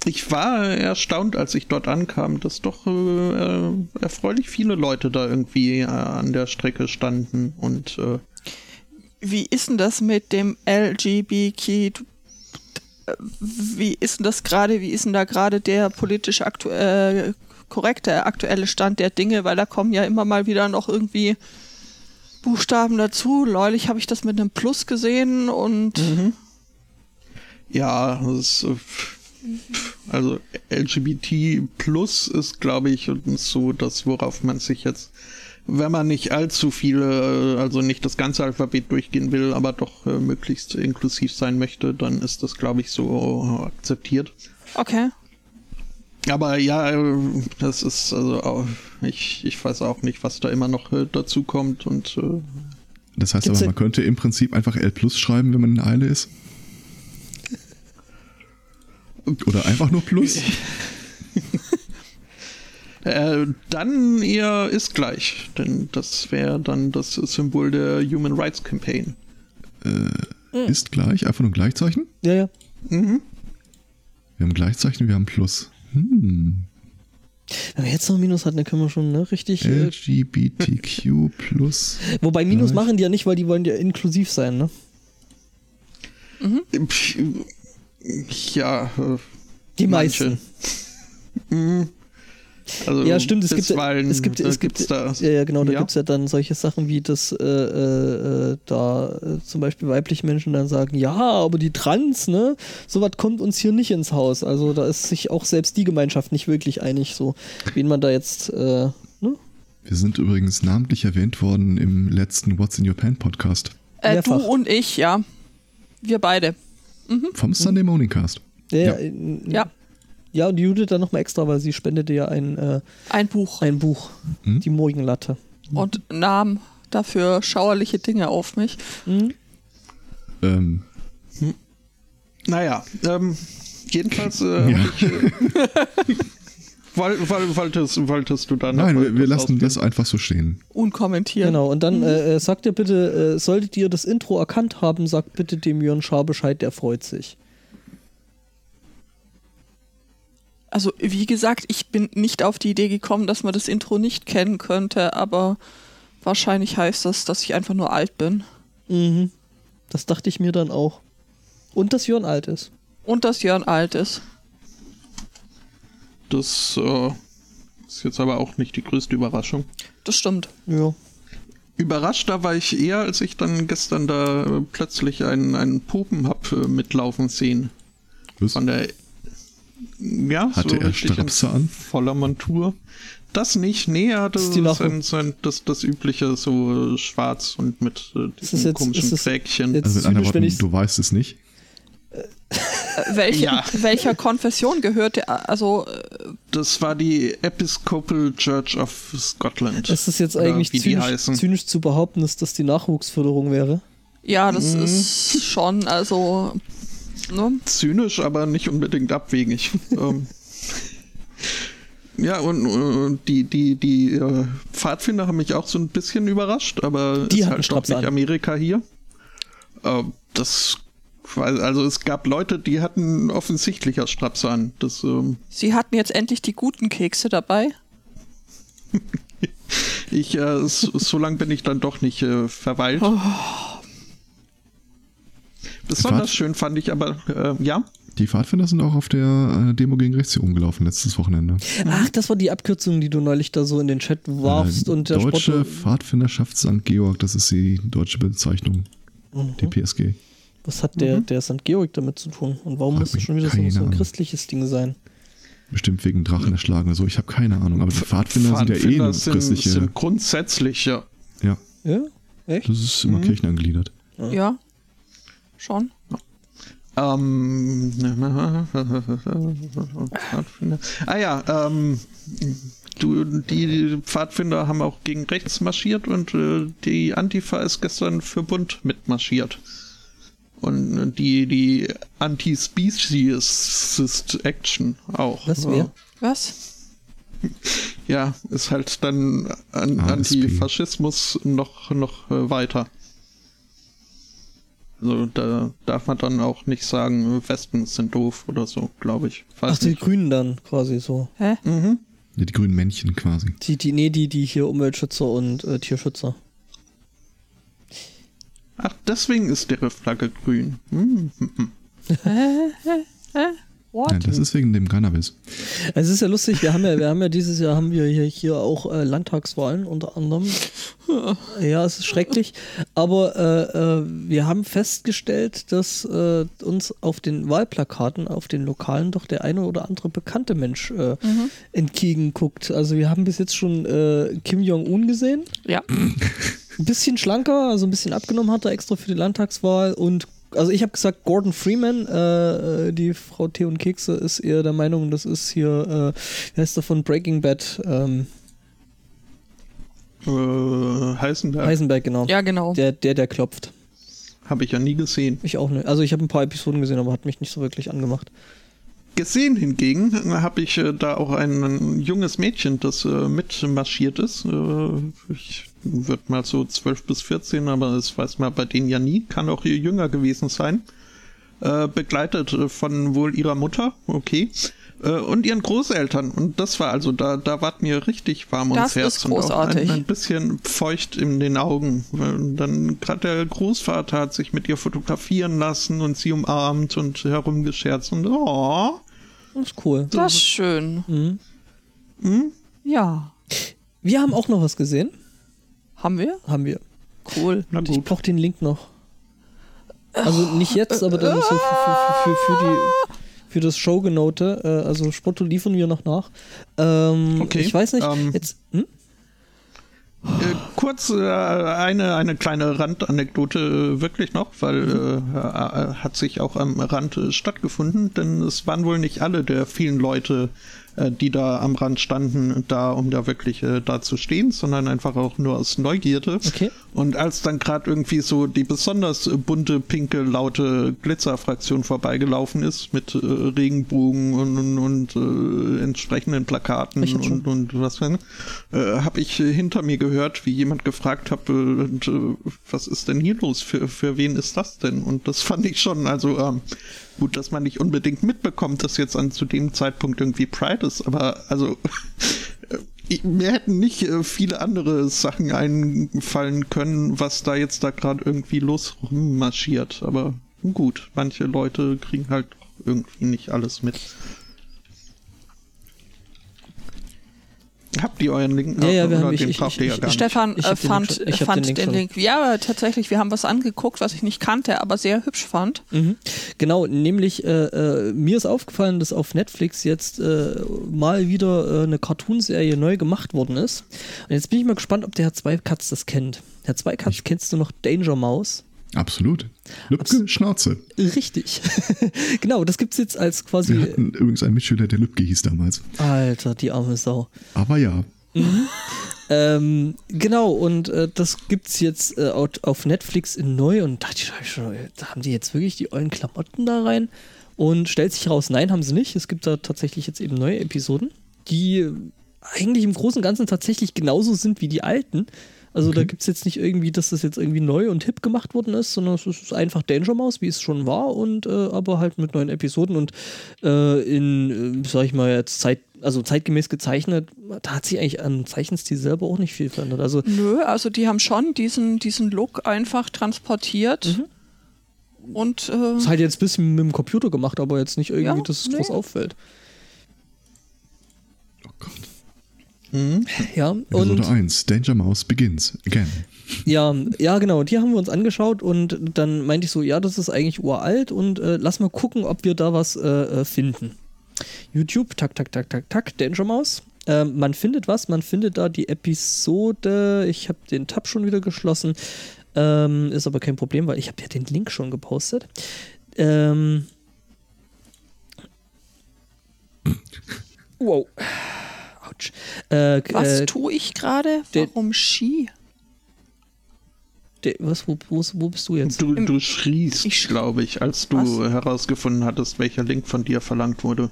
ich war erstaunt, als ich dort ankam, dass doch äh, äh, erfreulich viele Leute da irgendwie äh, an der Strecke standen und äh, Wie ist denn das mit dem LGBTQ? Wie ist denn das gerade? Wie ist denn da gerade der politisch aktu äh, korrekte aktuelle Stand der Dinge? Weil da kommen ja immer mal wieder noch irgendwie Buchstaben dazu. Neulich habe ich das mit einem Plus gesehen und ja, das, äh, also LGBT plus ist, glaube ich, so das, worauf man sich jetzt, wenn man nicht allzu viele, äh, also nicht das ganze Alphabet durchgehen will, aber doch äh, möglichst inklusiv sein möchte, dann ist das, glaube ich, so akzeptiert. okay. Aber ja, äh, das ist also auch, ich, ich weiß auch nicht, was da immer noch äh, dazu kommt und äh, Das heißt aber, man könnte im Prinzip einfach L Plus schreiben, wenn man in Eile ist. Oder einfach nur Plus. Äh, dann eher ist gleich, denn das wäre dann das Symbol der Human Rights Campaign. Ist gleich, einfach nur ein Gleichzeichen. Ja, ja. Mhm. Wir haben Gleichzeichen, wir haben Plus. Hm. Wenn man jetzt noch ein Minus hat, dann können wir schon ne, richtig. Äh, LGBTQ Plus. wobei Minus Gleich. machen die ja nicht, weil die wollen ja inklusiv sein, ne? Pff, Ja, äh, Die Manche. meisten. mhm. also Ja, stimmt, es gibt, es gibt, äh, es gibt, da. ja, ja, genau, da Ja. gibt es ja dann solche Sachen wie, dass äh, äh, äh, da äh, zum Beispiel weibliche Menschen dann sagen, ja, aber die Trans, ne, sowas kommt uns hier nicht ins Haus. Also da ist sich auch selbst die Gemeinschaft nicht wirklich einig, so, wen man da jetzt, äh, ne? Wir sind übrigens namentlich erwähnt worden im letzten What's in Your Pen Podcast Äh, du und ich, ja. Wir beide. Vom Sunday Morning Cast. Ja, Ja. äh, Ja. ja, und Judith dann nochmal extra, weil sie spendete ja ein, äh, Ein Buch. ein Buch, Hm? die Morgenlatte. Und nahm dafür schauerliche Dinge auf mich. Mhm. Ähm, Naja, ähm, jedenfalls äh, Ja. ich, äh, wolltest, wolltest du da noch nein, mal wir, wir lassen ausführen? das einfach so stehen. Unkommentiert. Genau, und dann äh, äh, sagt ihr bitte, äh, solltet ihr das Intro erkannt haben, sagt bitte dem Jörn Schaar Bescheid, der freut sich. Also, wie gesagt, ich bin nicht auf die Idee gekommen, dass man das Intro nicht kennen könnte, aber wahrscheinlich heißt das, dass ich einfach nur alt bin. Mhm. Das dachte ich mir dann auch. Und dass Jörn alt ist. Und dass Jörn alt ist. Das äh, Ist jetzt aber auch nicht die größte Überraschung. Das stimmt. Ja. Überraschter war ich eher, als ich dann gestern da äh, plötzlich einen, einen Pupen hab äh, mitlaufen sehen. Was? Von der. Ja, Hatte er richtig in Strapse an? voller Montur. Das nicht, nee, er hatte ist die Nachwuchs- sein, sein, das, das übliche, so äh, schwarz und mit äh, Ist jetzt- komischen ist jetzt- Also mit anderen Worten, du weißt es nicht. Äh, welche, Ja. Welcher Konfession gehört der? Also, äh, Das war die Episcopal Church of Scotland. Ist es jetzt eigentlich zynisch, zynisch zu behaupten, dass das die Nachwuchsförderung wäre? ja, das Mhm. ist schon, also. Ne? zynisch, aber nicht unbedingt abwegig. ähm, ja, und äh, die, die, die äh, Pfadfinder haben mich auch so ein bisschen überrascht, aber Die ist halt doch nicht an. Amerika hier. Äh, das also es gab Leute, die hatten offensichtlicher Strapse an. Das, ähm, Sie hatten jetzt endlich die guten Kekse dabei. ich, äh, so, so lange bin ich dann doch nicht äh, verweilt. Oh. Besonders schön fand ich aber, äh, ja, Die Pfadfinder sind auch auf der äh, Demo gegen Rechts hier rumgelaufen letztes Wochenende. Ach, das war die Abkürzung, die du neulich da so in den Chat warfst Äh, und der Deutsche Spotto. Pfadfinderschaft St. Georg, das ist die deutsche Bezeichnung. Mhm. DPSG. Was hat der, der St. Georg damit zu tun? Und warum muss das schon wieder so, ein Ahnung. christliches Ding sein? Bestimmt wegen Drachen erschlagen oder so. Ich habe keine Ahnung. Aber die Pfadfinder, sind ja eh Pfadfinder sind, christliche. sind grundsätzlich, ja. ja, Ja? Echt? das ist immer Kirchen angegliedert. Ja. Schon. Ähm, ah ja, ähm, du, die Pfadfinder haben auch gegen rechts marschiert und äh, die Antifa ist gestern für Bund mitmarschiert. Und die, die Anti-Speciesist Action auch. Was, wer? Was? Ja, ist halt dann an, ASP. Antifaschismus noch, noch äh, weiter. Also da darf man dann auch nicht sagen, Wespen sind doof oder so, glaube ich. Weiß Ach, die nicht. Grünen dann quasi so. Hä? Mhm. Ja, die grünen Männchen quasi. Die, die, nee, die, die hier Umweltschützer und äh, Tierschützer. Ach, deswegen ist ihre Flagge grün. Hm. What? Nein, das ist wegen dem Cannabis. Es ist ja lustig, wir haben ja, wir haben ja dieses Jahr haben wir hier, hier auch äh, Landtagswahlen unter anderem. Ja, es ist schrecklich. Aber äh, äh, wir haben festgestellt, dass äh, uns auf den Wahlplakaten, auf den Lokalen doch der eine oder andere bekannte Mensch äh, entgegenguckt. Also wir haben bis jetzt schon äh, Kim Jong-un gesehen. Ja. Ein bisschen schlanker, also ein bisschen abgenommen hat er extra für die Landtagswahl und also ich habe gesagt, Gordon Freeman, äh, äh, die Frau Tee und Kekse ist eher der Meinung, das ist hier, äh, wie heißt der von Breaking Bad? Ähm, Äh, Heisenberg Heisenberg, genau. Ja, genau. Der, der, der klopft. habe ich ja nie gesehen. Ich auch nicht. Also ich habe ein paar Episoden gesehen, aber hat mich nicht so wirklich angemacht. Gesehen hingegen habe ich äh, da auch ein, ein junges Mädchen, das äh, mitmarschiert ist. Äh, ich würde mal so 12 bis 14, aber das weiß man bei denen ja nie. Kann auch ihr jünger gewesen sein. Äh, begleitet äh, von wohl ihrer Mutter, okay. Äh, und ihren Großeltern. Und das war also, da, da ward mir richtig warm ums Das Herz. ist Und auch großartig. ein, ein bisschen feucht in den Augen. Weil Dann gerade der Großvater hat sich mit ihr fotografieren lassen und sie umarmt und herumgescherzt und oh. Das ist cool. Das ist schön. Mhm. Hm? Ja. Wir haben auch noch was gesehen. Haben wir? Haben wir. Cool. Na Ich brauche den Link noch. Also nicht jetzt, aber dann so für, für, für, für, die, für das Showgenote. Äh, also Spotto liefern wir noch nach. Ähm, Okay, Ich weiß nicht. ähm, jetzt, hm? Äh, kurz äh, eine, eine kleine Randanekdote äh, wirklich noch, weil äh, äh, hat sich auch am Rand äh, stattgefunden, denn es waren wohl nicht alle der vielen Leute, die da am Rand standen, da, um da wirklich äh, da zu stehen, sondern einfach auch nur aus Neugierde. Okay. Und als dann gerade irgendwie so die besonders äh, bunte, pinke, laute Glitzerfraktion vorbeigelaufen ist mit äh, Regenbogen und, und, und äh, entsprechenden Plakaten und, und was äh, habe ich äh, hinter mir gehört, wie jemand gefragt hat, äh, und, äh, was ist denn hier los? Für, für wen ist das denn? Und das fand ich schon, also ähm, gut, dass man nicht unbedingt mitbekommt, dass jetzt an zu dem Zeitpunkt irgendwie Pride ist, aber also mir hätten nicht äh, viele andere Sachen einfallen können, was da jetzt da gerade irgendwie los marschiert. Aber gut, manche Leute kriegen halt irgendwie nicht alles mit. Die euren Link Ja, ja, wir haben- den ich- ich- ihr ja ich-. Stefan Ich hab den fand, Link fand den den, Link Link. Ja, tatsächlich, wir haben was angeguckt, was ich nicht kannte, aber sehr hübsch fand. Mhm. Genau, nämlich äh, äh, mir ist aufgefallen, dass auf Netflix jetzt äh, mal wieder äh, eine Cartoonserie neu gemacht worden ist. Und jetzt bin ich mal gespannt, ob der Herr Zweikatz das kennt. Herr Zweikatz, kennst du noch Danger Mouse? Absolut. Lübke, Schnauze. Richtig. genau, das gibt's jetzt als Wir quasi. hatten übrigens einen Mitschüler, der Lübke hieß damals. Alter, die arme Sau. Aber ja. Ähm, genau, und äh, das gibt's jetzt äh, auf, Netflix in neu und dachte ich schon, da haben die jetzt wirklich die ollen Klamotten da rein? Und stellt sich raus, nein, haben sie nicht. Es gibt da tatsächlich jetzt eben neue Episoden, die eigentlich im Großen und Ganzen tatsächlich genauso sind wie die alten. Also da Okay. gibt's jetzt nicht irgendwie, dass das jetzt irgendwie neu und hip gemacht worden ist, sondern es ist einfach Danger Mouse, wie es schon war, und äh, aber halt mit neuen Episoden und äh, in, äh, sag ich mal, jetzt Zeit, also zeitgemäß gezeichnet, da hat sich eigentlich am Zeichenstil selber auch nicht viel verändert. Also Nö, also die haben schon diesen, diesen Look einfach transportiert. Und äh, ist halt jetzt ein bisschen mit dem Computer gemacht, aber jetzt nicht irgendwie, Ja, dass es nee. groß auffällt. Oh Gott. Ja, Episode und 1. Danger Mouse begins. Again. ja, ja, genau, die haben wir uns angeschaut und dann meinte ich so, ja, das ist eigentlich uralt und äh, lass mal gucken, ob wir da was äh, äh, finden. YouTube, tak, tak, tak, tak, tak, Danger Mouse. Ähm, man findet was, man findet da die Episode. Ich habe den Tab schon wieder geschlossen. Ähm, ist aber kein Problem, weil ich habe ja den Link schon gepostet. Ähm, wow. Autsch. Äh, was äh, tue ich gerade? Warum Ski? de, was, wo, wo, wo bist du jetzt? Du, du schriest, glaube ich, als du Was? herausgefunden hattest, welcher Link von dir verlangt wurde.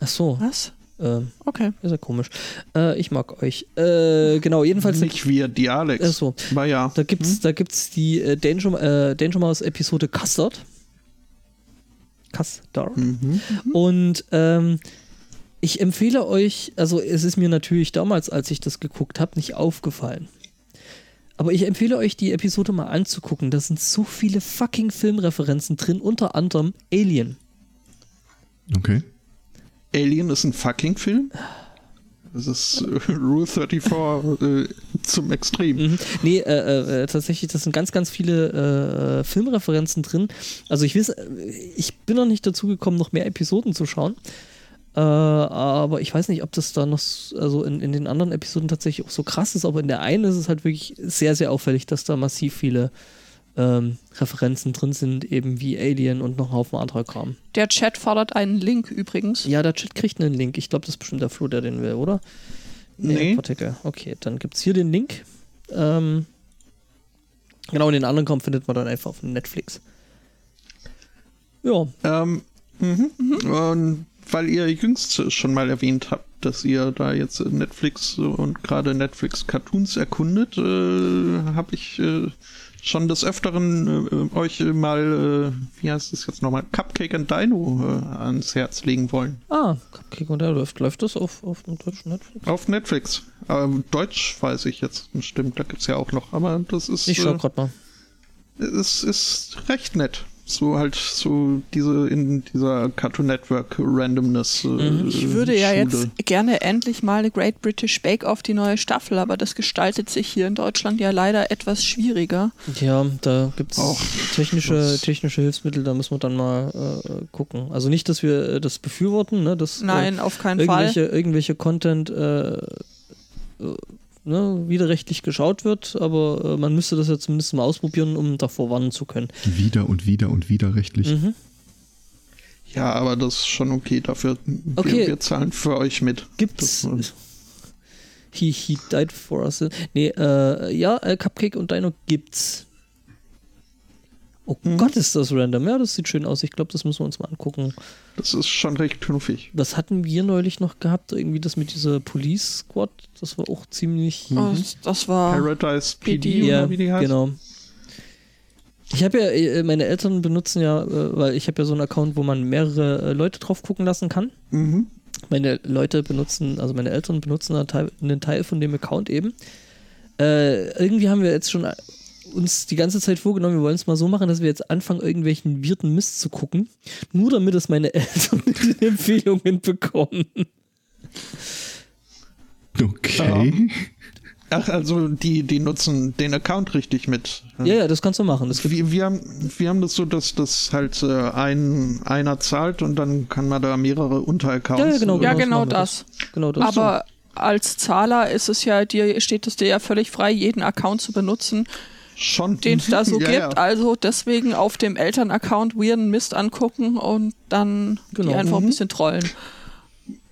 Ach so, Was? ähm, Okay. ist ja komisch. Äh, ich mag euch. Äh, genau, jedenfalls. Nicht wir, die Alex. Ach so. Ja. Da gibt's, da gibt's die äh, Danger, äh, Danger Mouse Episode Custard. Custard. Mhm. Und ähm, ich empfehle euch, also es ist mir natürlich damals, als ich das geguckt habe, nicht aufgefallen. Aber ich empfehle euch, die Episode mal anzugucken. Da sind so viele fucking Filmreferenzen drin, unter anderem Alien. Okay. Alien ist ein fucking Film? Das ist äh, Rule 34 äh, zum Extrem. Mhm. Nee, äh, äh, tatsächlich, das sind ganz, ganz viele äh, Filmreferenzen drin. Also ich weiß, äh, ich bin noch nicht dazu gekommen, noch mehr Episoden zu schauen. Äh, aber ich weiß nicht, ob das da noch, also in, in den anderen Episoden tatsächlich auch so krass ist, aber in der einen ist es halt wirklich sehr, sehr auffällig, dass da massiv viele ähm, Referenzen drin sind, eben wie Alien und noch ein Haufen anderer Kram. Der Chat fordert einen Link übrigens. Ja, der Chat kriegt einen Link. Ich glaube, das ist bestimmt der Flo, der den will, oder? Nee. Partikel. Okay, dann gibt es hier den Link. Ähm, genau, und den anderen Kram findet man dann einfach auf Netflix. Ja, Ähm, mhm. Und weil ihr jüngst schon mal erwähnt habt, dass ihr da jetzt Netflix und gerade Netflix Cartoons erkundet, äh, habe ich äh, schon des Öfteren äh, euch mal, äh, wie heißt es jetzt nochmal, Cupcake and Dino äh, ans Herz legen wollen. ah, Cupcake und der läuft, läuft das auf, auf dem deutschen Netflix? Auf Netflix. Ähm, Deutsch weiß ich jetzt bestimmt, da gibt es ja auch noch, aber das ist, Ich schau äh, grad mal. es ist recht nett. So halt so diese in dieser Cartoon Network Randomness. Äh, Mhm. Ich würde ja Schule. jetzt gerne endlich mal eine Great British Bake Off die neue Staffel, aber das gestaltet sich hier in Deutschland ja leider etwas schwieriger. Ja, da gibt es Auch technische, was- technische Hilfsmittel, da müssen wir dann mal äh, gucken. Also nicht, dass wir äh, das befürworten, ne? Dass, äh, Nein, auf keinen Fall. irgendwelche, irgendwelche Content äh, äh, ne, widerrechtlich geschaut wird, aber äh, man müsste das ja zumindest mal ausprobieren, um davor warnen zu können. Wieder und wieder und widerrechtlich. Mhm. Ja, aber das ist schon okay. Dafür Okay. wir, wir zahlen für euch mit. Gibt's. He, he died for us. Nee, äh, ja, äh, Cupcake und Dino gibt's. Oh Mhm. Gott, ist das random. Ja, das sieht schön aus. Ich glaube, das müssen wir uns mal angucken. Das ist schon recht knuffig. Was hatten wir neulich noch gehabt? Irgendwie das mit dieser Police Squad. Das war auch ziemlich. Oh, das war. Paradise PD, PD, ja, oder wie die heißt. genau. Ich habe ja, äh, meine Eltern benutzen ja, äh, weil ich habe ja so einen Account, wo man mehrere äh, Leute drauf gucken lassen kann. Mhm. Meine Leute benutzen, also meine Eltern benutzen einen Teil, einen Teil von dem Account eben. Äh, irgendwie haben wir jetzt schon uns die ganze Zeit vorgenommen, wir wollen es mal so machen, dass wir jetzt anfangen, irgendwelchen wirten Mist zu gucken. Nur damit es meine Eltern in den Empfehlungen bekommen. Okay. Ach, also die, die nutzen den Account richtig mit. Ja, ja, das kannst du machen. Das Wir, wir, haben, wir haben das so, dass das halt äh, ein, einer zahlt und dann kann man da mehrere Unteraccounts. Ja, ja, genau, Ja, so genau machen wir das. genau das. Aber als Zahler ist es ja, dir steht es dir ja völlig frei, jeden Account zu benutzen, Schon. den es da so ja, gibt. Ja. Also deswegen auf dem Elternaccount weirden Mist angucken und dann Genau. die einfach ein Mhm. bisschen trollen.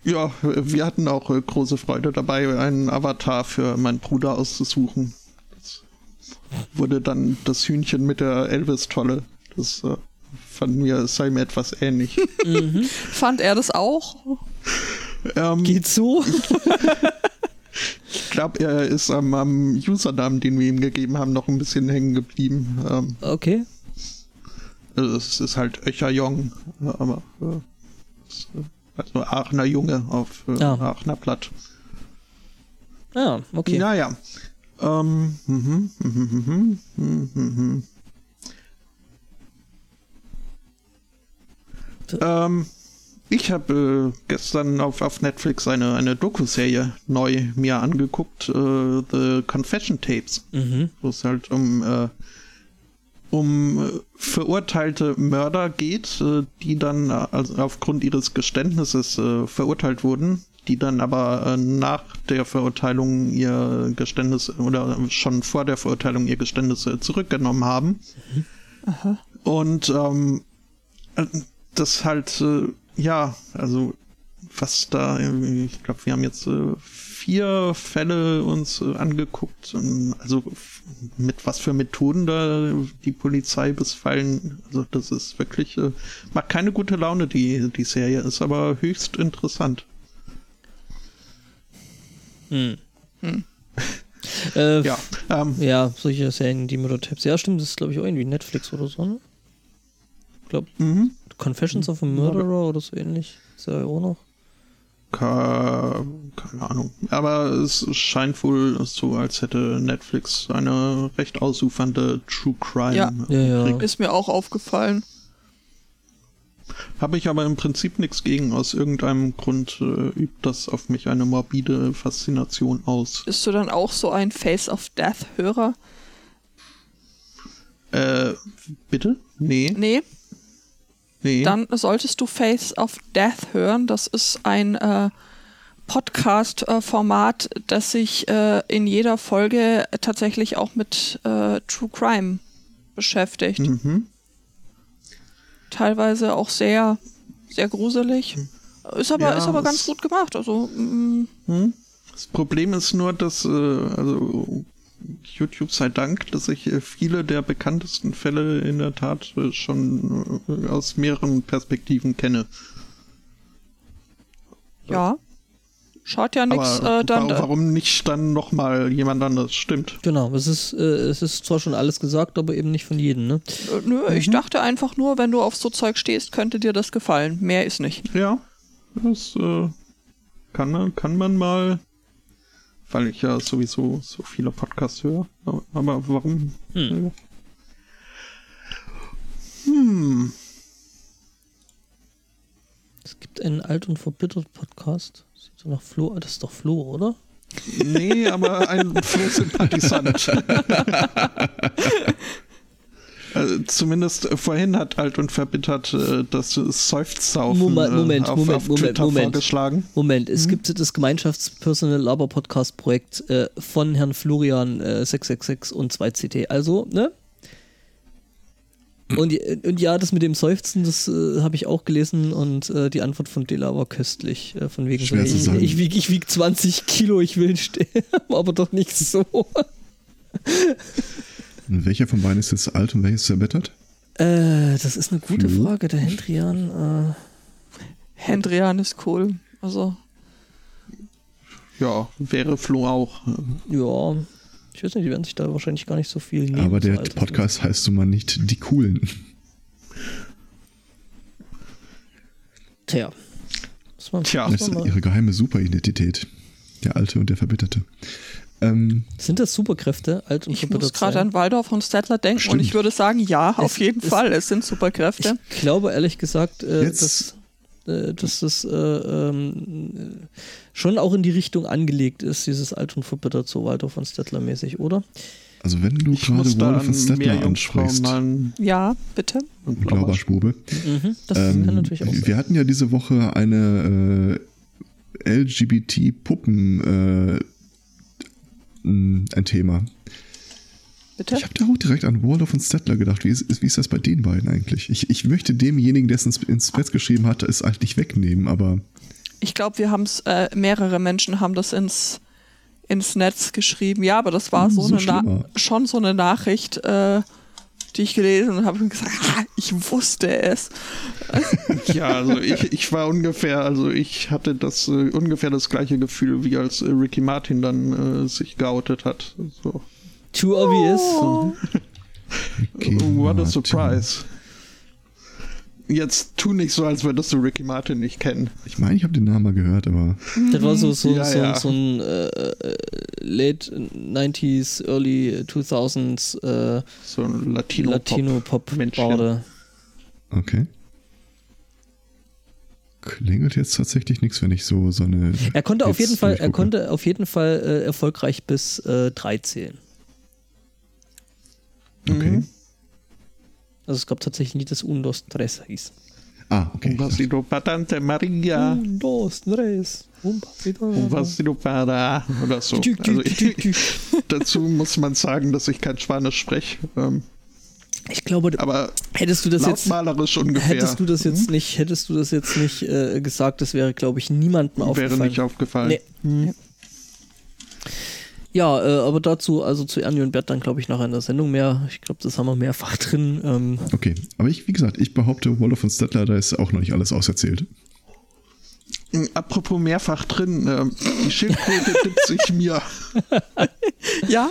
ja, wir hatten auch äh, große Freude dabei, einen Avatar für meinen Bruder auszusuchen. Das wurde dann das Hühnchen mit der Elvis-Tolle. Das äh, fanden wir, es sei mir etwas ähnlich. Fand er das auch? ähm, Geht so? ich glaube, er ist am, am Usernamen, den wir ihm gegeben haben, noch ein bisschen hängen geblieben. Ähm, Okay. also es ist halt Öcher Jong, aber äh, äh, also Aachener Junge auf äh, Ja. Aachener Platt. Ah, okay. Naja. Ähm, mhm, mhm, mhm, mhm, mhm. Ähm, ich habe äh, gestern auf, auf Netflix eine, eine Doku-Serie neu mir angeguckt, äh, The Confession Tapes, Mhm. wo es halt um, äh, um äh, verurteilte Mörder geht, äh, die dann äh, also aufgrund ihres Geständnisses äh, verurteilt wurden, die dann aber äh, nach der Verurteilung ihr Geständnis oder schon vor der Verurteilung ihr Geständnis äh, zurückgenommen haben. Und ähm, äh, das halt, äh, ja, also was da, ich glaube, wir haben jetzt äh, vier Fälle uns äh, angeguckt, ähm, also mit was für Methoden da die Polizei bisweilen, also das ist wirklich, äh, macht keine gute Laune, die, die Serie, ist aber höchst interessant. Hm. Äh, Ja, ähm, Ja, solche Serien, die Murder-Tapes. Ja, stimmt, das ist, glaube ich, auch irgendwie Netflix oder so, ne? Ich glaube, mhm. Confessions of a Murderer oder so ähnlich. Ist ja auch noch. Ke- keine Ahnung. Aber es scheint wohl so, als hätte Netflix eine recht ausufernde True Crime. Ja. Ja, ja. Ist mir auch aufgefallen. Habe ich aber im Prinzip nichts gegen. Aus irgendeinem Grund äh, übt das auf mich eine morbide Faszination aus. Bist du dann auch so ein Face of Death-Hörer? Äh, bitte? Nee, Nee, nee. dann solltest du Face of Death hören. Das ist ein äh, Podcast-Format, das sich äh, in jeder Folge tatsächlich auch mit äh, True Crime beschäftigt. Mhm. Teilweise auch sehr, sehr gruselig. Ist aber, Ja, ist aber ganz gut gemacht. Also, mm, Hm? Das Problem ist nur, dass, äh, also YouTube sei Dank, dass ich äh, viele der bekanntesten Fälle in der Tat äh, schon äh, aus mehreren Perspektiven kenne. ja. Schaut ja nichts äh, dann. wa- warum nicht dann nochmal jemand anderes? Stimmt. Genau, es ist, äh, es ist zwar schon alles gesagt, aber eben nicht von jedem, ne? Äh, Nö, ich dachte einfach nur, wenn du auf so Zeug stehst, könnte dir das gefallen. Mehr ist nicht. Ja, das äh, kann, man- kann man mal, weil ich ja sowieso so viele Podcasts höre. Aber, warum? Hm. Hm. Es gibt einen alt und verbittert Podcast. Sieht so nach Flo, das ist doch Flo, oder? Nee, aber ein Flo-Sympathisant. also zumindest äh, vorhin hat Alt und Verbittert äh, das Seufzsaufen Moment, Moment, äh, auf, Moment, auf Moment, Twitter Moment. vorgeschlagen. Moment, es gibt das Gemeinschaftspersonal Laber Podcast Projekt äh, von Herrn Florian äh, 666 und 2CT. Also, ne? Und, und ja, das mit dem Seufzen, das äh, habe ich auch gelesen und äh, die Antwort von Dela war köstlich. Äh, von wegen so, Schwer zu ich, sagen. ich wiege ich wieg 20 Kilo, ich will sterben, aber doch nicht so. Und welcher von beiden ist jetzt alt und welches zerbettert? Äh, das ist eine gute Flo? Frage, der Hendrian. Äh, Hendrian ist cool. Also, Ja, wäre Flo auch. ja, ich weiß nicht, die werden sich da wahrscheinlich gar nicht so viel nehmen. Aber der so alt- Podcast heißt nun mal nicht Die Coolen. Tja. Muss man, Tja. muss Das ist ihre geheime Superidentität. Der Alte und der Verbitterte. Ähm, Sind das Superkräfte, alt und ich muss gerade an Waldorf und Stettler denken und Stimmt. ich würde sagen, ja, auf jeden es- Fall. Es sind Superkräfte. Ich glaube ehrlich gesagt, äh, dass äh, dass das äh, ähm, schon auch in die Richtung angelegt ist, dieses Alt und verbittert, so Walter von Stettler mäßig, oder? Also wenn du Ich gerade von an Stettler ansprichst, Ja, bitte. und Blaubarschbube, Mhm, das ähm, kann natürlich auch sein. wir hatten ja diese Woche eine äh, LGBT-Puppen äh, ein Thema. Bitte? Ich habe da auch direkt an Waldorf und Stettler gedacht. Wie ist, wie ist das bei den beiden eigentlich? Ich, ich möchte demjenigen, der es ins, ins Bett geschrieben hat, es eigentlich wegnehmen, aber Ich glaube, wir haben es, äh, mehrere Menschen haben das ins, ins Netz geschrieben. Ja, aber das war Hm, so, so eine Na schon so eine Nachricht, äh, die ich gelesen und habe gesagt, ah, ich wusste es. Ja, also ich, ich war ungefähr, also ich hatte das äh, ungefähr das gleiche Gefühl, wie als äh, Ricky Martin dann äh, sich geoutet hat. So. Too obvious. Oh. What a surprise. Jetzt tu nicht so, als würdest du Ricky Martin nicht kennen. Ich meine, ich habe den Namen mal gehört, aber Das war so, so, Ja, so, ja. so ein äh, Late 90s, Early 2000s äh, So ein Latino-Pop. Männchen. Latino-Pop-Baude. okay. Klingelt jetzt tatsächlich nichts, wenn ich so so eine. Er konnte auf jeden Fall, er konnte auf jeden Fall äh, erfolgreich bis äh, drei zählen. Okay. Mhm. Also es gab tatsächlich nicht das Un, dos, tres hieß. Ah, okay. Un vasito patante Maria. Un, dos, tres. Un pasito. Un para. Oder so. Also ich, dazu muss man sagen, dass ich kein Spanisch spreche. Ähm, Ich glaube, aber hättest du das jetzt lautmalerisch ungefähr. hättest du das jetzt nicht, hättest du das jetzt nicht äh, gesagt, das wäre, glaube ich, niemandem wäre aufgefallen. nicht aufgefallen. Nee. Hm. Ja, äh, aber dazu, also zu Ernie und Bert dann, glaube ich, nachher in der Sendung mehr. Ich glaube, das haben wir mehrfach drin. Ähm, Okay, aber ich, wie gesagt, ich behaupte, Waldorf und Stettler, da ist auch noch nicht alles auserzählt. Apropos mehrfach drin, ähm, die Schildkröte dippt sich mir. Ja,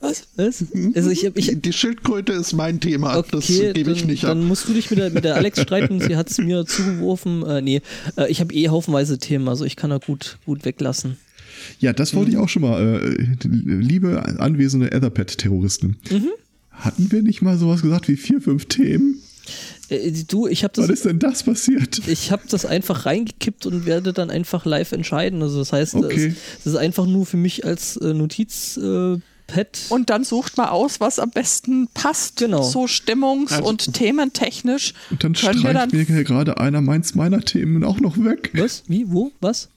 was? Was? Also ich, ich, Die, die Schildkröte ist mein Thema, Okay, das gebe ich dann, nicht dann ab. musst du dich mit der, mit der Alex streiten. Sie hat es mir zugeworfen. Äh, nee, äh, ich habe eh haufenweise Themen, also ich kann da gut, gut weglassen. Ja, das wollte ich auch schon mal. Äh, liebe anwesende Etherpad-Terroristen. Mhm. Hatten wir nicht mal sowas gesagt wie vier, fünf Themen? Äh, du, ich habe Was das, ist denn das passiert? ich habe das einfach reingekippt und werde dann einfach live entscheiden. Also das heißt, Okay. es, das ist einfach nur für mich als äh, Notizpad. und dann sucht mal aus, was am besten passt. Genau. So stimmungs- Also- und thementechnisch. Und dann streicht dann- mir gerade einer meins meiner Themen auch noch weg. Was? Wie? Wo? Was?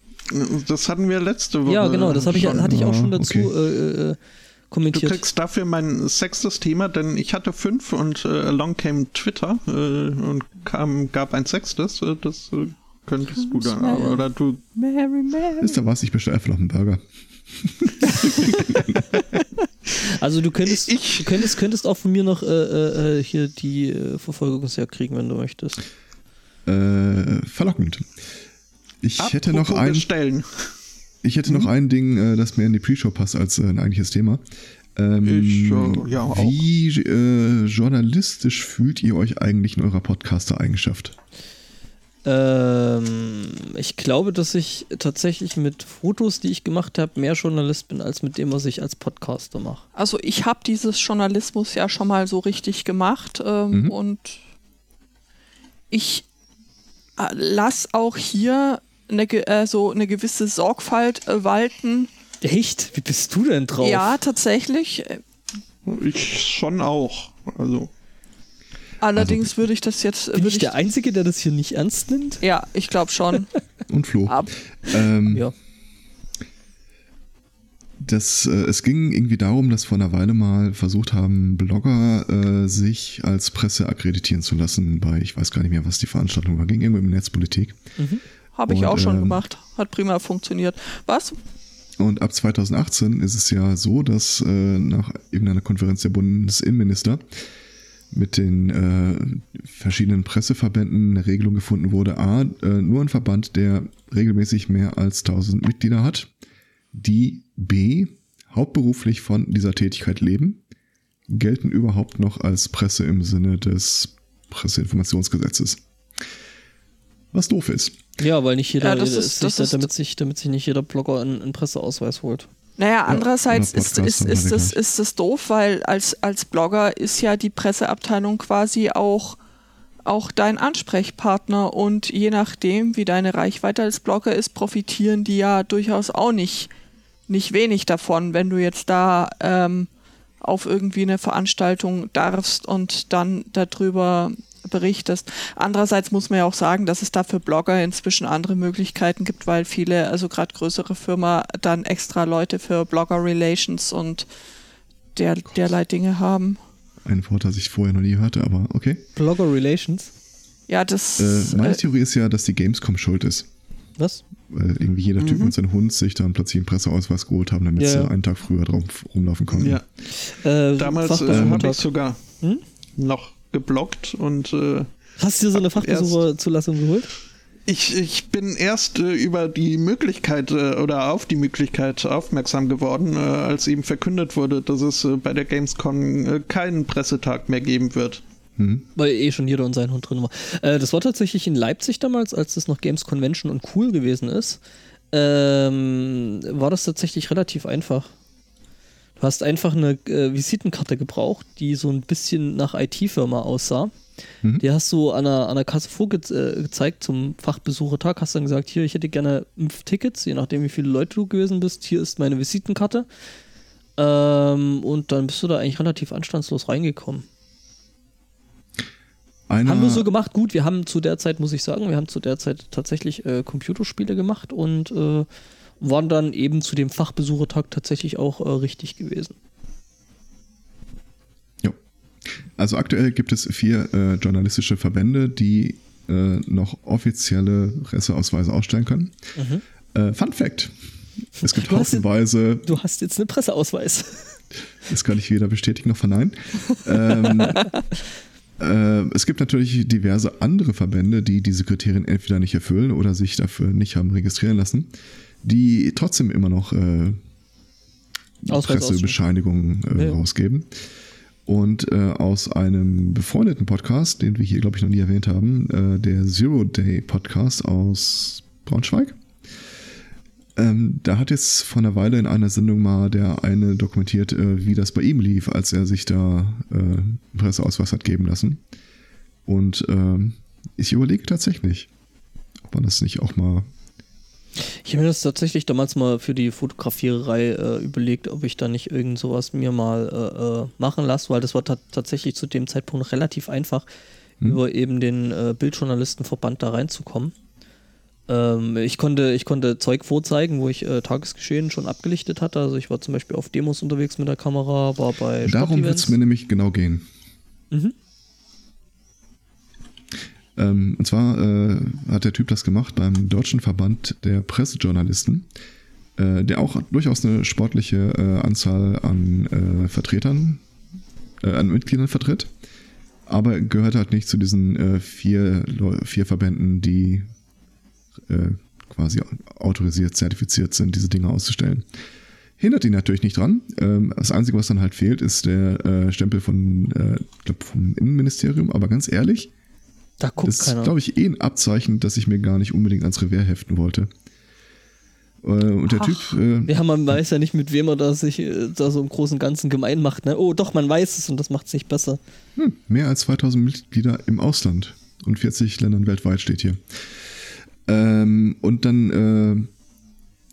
Das hatten wir letzte Woche. Ja, genau, das habe ich, hatte ich auch schon dazu okay. äh, äh, Du kommentiert. kriegst dafür mein sechstes Thema, denn ich hatte fünf und äh, along came Twitter äh, und kam, gab ein sechstes. Äh, das äh, könntest du dann. Smell. Oder du. Mary, Mary. Ist da was? Ich bestelle einfach noch einen Burger. Also du könntest, Ich- du könntest, könntest auch von mir noch äh, äh, hier die äh, Verfolgungsjagd kriegen, wenn du möchtest. Äh, verlockend. Ich hätte noch Apropos ein, bestellen. ich hätte noch ein Ding, äh, das mehr in die Pre-Show passt als äh, ein eigentliches Thema. Ähm, Ich, äh, ja, auch. wie äh, journalistisch fühlt ihr euch eigentlich in eurer Podcaster-Eigenschaft? Ähm, ich glaube, dass ich tatsächlich mit Fotos, die ich gemacht habe, mehr Journalist bin, als mit dem, was ich als Podcaster mache. Also ich habe dieses Journalismus ja schon mal so richtig gemacht ähm, Mhm. und ich äh, lass auch hier eine, äh, so eine gewisse Sorgfalt äh, walten. Echt? Wie bist du denn drauf? Ja, tatsächlich. Äh, Ich schon auch. Also. Allerdings würde ich das jetzt. Bin würde ich der Einzige, der das hier nicht ernst nimmt? ja, ich glaube schon. Und Flo? Ab, Ähm, Ja. Das, äh, es ging irgendwie darum, dass vor einer Weile mal versucht haben, Blogger äh, sich als Presse akkreditieren zu lassen bei, ich weiß gar nicht mehr, was die Veranstaltung war, ging irgendwie um Netzpolitik. Habe ich Und, auch schon ähm, gemacht. Hat prima funktioniert. Was? Und ab 2018 ist es ja so, dass äh, nach irgendeiner Konferenz der Bundesinnenminister mit den äh, verschiedenen Presseverbänden eine Regelung gefunden wurde. A, äh, nur ein Verband, der regelmäßig mehr als 1000 Mitglieder hat, die B, hauptberuflich von dieser Tätigkeit leben, gelten überhaupt noch als Presse im Sinne des Presseinformationsgesetzes. Was doof ist. Ja, weil nicht jeder, Ja, das äh, ist- sich, das ist- damit, sich, damit sich nicht jeder Blogger einen, einen Presseausweis holt. Naja, andererseits oder ist, ist, ist, das, ist das doof, weil als, als Blogger ist ja die Presseabteilung quasi auch auch dein Ansprechpartner und je nachdem, wie deine Reichweite als Blogger ist, profitieren die ja durchaus auch nicht, nicht wenig davon, wenn du jetzt da ähm, auf irgendwie eine Veranstaltung darfst und dann darüber berichtest. Andererseits muss man ja auch sagen, dass es da für Blogger inzwischen andere Möglichkeiten gibt, weil viele, also gerade größere Firmen, dann extra Leute für Blogger Relations und der, derlei Dinge haben. Ein Wort, das ich vorher noch nie hörte, aber okay. Blogger Relations? Ja, das. Äh, meine äh, Theorie ist ja, dass die Gamescom schuld ist. Was? Weil irgendwie jeder Typ mhm. und sein Hund sich dann plötzlich einen Presseausweis geholt haben, damit ja, sie einen Tag früher drauf rumlaufen konnten. Ja. Äh, Damals äh, habe ich sogar hm? noch geblockt und. Äh, Hast du dir so eine Fachbesucherzulassung geholt? Ich, ich bin erst äh, über die Möglichkeit äh, oder auf die Möglichkeit aufmerksam geworden, äh, als eben verkündet wurde, dass es äh, bei der Gamescom äh, keinen Pressetag mehr geben wird. Mhm. Weil eh schon jeder und sein Hund drin war. Äh, das war tatsächlich in Leipzig damals, als das noch Games Convention und cool gewesen ist. Ähm, war das tatsächlich relativ einfach. Du hast einfach eine Visitenkarte gebraucht, die so ein bisschen nach IT-Firma aussah Mhm. Die hast du an der, an der Kasse vorgezeigt äh, zum Fachbesuchertag, hast dann gesagt, hier, ich hätte gerne fünf Tickets, je nachdem, wie viele Leute du gewesen bist, hier ist meine Visitenkarte. Ähm, und dann bist du da eigentlich relativ anstandslos reingekommen. Einer haben wir so gemacht, gut, wir haben zu der Zeit, muss ich sagen, wir haben zu der Zeit tatsächlich äh, Computerspiele gemacht und äh, waren dann eben zu dem Fachbesuchertag tatsächlich auch äh, richtig gewesen. Also aktuell gibt es vier äh, journalistische Verbände, die äh, noch offizielle Presseausweise ausstellen können. Mhm. Äh, Fun Fact: Es gibt du haufenweise. Hast, du hast jetzt einen Presseausweis. Das kann ich weder bestätigen noch verneinen. ähm, äh, es gibt natürlich diverse andere Verbände, die diese Kriterien entweder nicht erfüllen oder sich dafür nicht haben registrieren lassen, die trotzdem immer noch äh, Pressebescheinigungen äh, ja. rausgeben. Und äh, aus einem befreundeten Podcast, den wir hier, glaube ich, noch nie erwähnt haben, äh, der Zero Day Podcast aus Braunschweig. Ähm, da hat jetzt vor einer Weile in einer Sendung mal der eine dokumentiert, äh, wie das bei ihm lief, als er sich da äh, Presseausweis hat geben lassen. Und ähm, ich überlege tatsächlich, ob man das nicht auch mal ich habe mir das tatsächlich damals mal für die Fotografiererei äh, überlegt, ob ich da nicht irgend sowas mir mal äh, äh machen lasse, weil das war tatsächlich zu dem Zeitpunkt relativ einfach, hm. über eben den äh, Bildjournalistenverband da reinzukommen. Ähm, ich, konnte, ich konnte Zeug vorzeigen, wo ich äh, Tagesgeschehen schon abgelichtet hatte. Also ich war zum Beispiel auf Demos unterwegs mit der Kamera, war bei Darum wird es mir nämlich genau gehen. Mhm. Ähm, und zwar äh, hat der Typ das gemacht beim Deutschen Verband der Pressejournalisten, äh, der auch durchaus eine sportliche äh, Anzahl an äh, Vertretern, äh, an Mitgliedern vertritt, aber gehört halt nicht zu diesen äh, vier, vier Verbänden, die quasi autorisiert, zertifiziert sind, diese Dinge auszustellen. Hindert ihn natürlich nicht dran. Ähm, das Einzige, was dann halt fehlt, ist der Stempel von, ich glaube, vom Innenministerium. Aber ganz ehrlich, da guckt das ist, glaube ich, eh ein Abzeichen, dass ich mir gar nicht unbedingt ans Revier heften wollte. Äh, und der Ach, Typ. Äh, ja, man weiß ja nicht, mit wem er da sich äh, da so im Großen und Ganzen gemein macht. Ne? Oh, doch, man weiß es und das macht es nicht besser. Hm, mehr als 2000 Mitglieder im Ausland und 40 Ländern weltweit steht hier. Ähm, und dann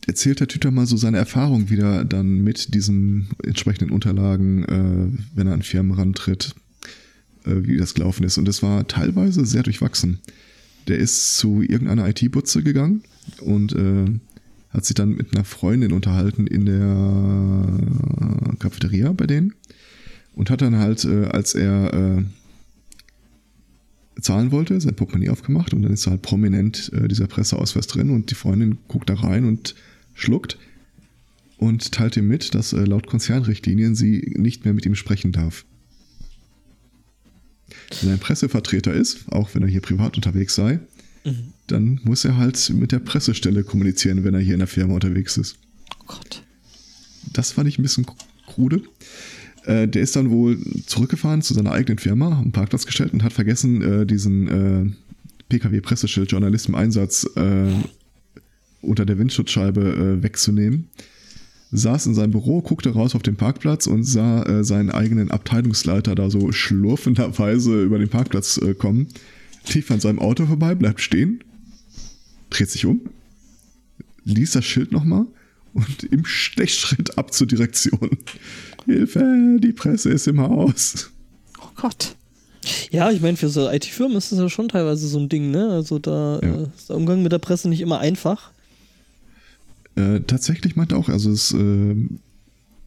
äh, erzählt der Typ dann mal so seine Erfahrung wieder dann mit diesen entsprechenden Unterlagen, wenn er an Firmen rantritt, wie das gelaufen ist. Und es war teilweise sehr durchwachsen. Der ist zu irgendeiner IT-Butze gegangen und äh, hat sich dann mit einer Freundin unterhalten in der Cafeteria bei denen und hat dann halt, äh, als er äh, zahlen wollte, sein Portemonnaie aufgemacht und dann ist halt prominent äh, dieser Presseausweis drin und die Freundin guckt da rein und schluckt und teilt ihm mit, dass äh, laut Konzernrichtlinien sie nicht mehr mit ihm sprechen darf. Wenn er ein Pressevertreter ist, auch wenn er hier privat unterwegs sei, mhm. dann muss er halt mit der Pressestelle kommunizieren, wenn er hier in der Firma unterwegs ist. Oh Gott. Das fand ich ein bisschen krude. Äh, der ist dann wohl zurückgefahren zu seiner eigenen Firma, am Parkplatz gestellt und hat vergessen, äh, diesen äh, PKW-Presseschild Journalist im Einsatz äh, unter der Windschutzscheibe äh, wegzunehmen saß in seinem Büro, guckte raus auf den Parkplatz und sah äh, seinen eigenen Abteilungsleiter da so schlurfenderweise über den Parkplatz äh, kommen lief an seinem Auto vorbei, bleibt stehen, dreht sich um, liest das Schild nochmal und im Stechschritt ab zur Direktion. Hilfe, die Presse ist im Haus. Oh Gott. Ja, ich meine, für so IT-Firmen ist das ja schon teilweise so ein Ding, ne? Also da Ja. äh, ist der Umgang mit der Presse nicht immer einfach. Äh, tatsächlich meint er auch, also es äh,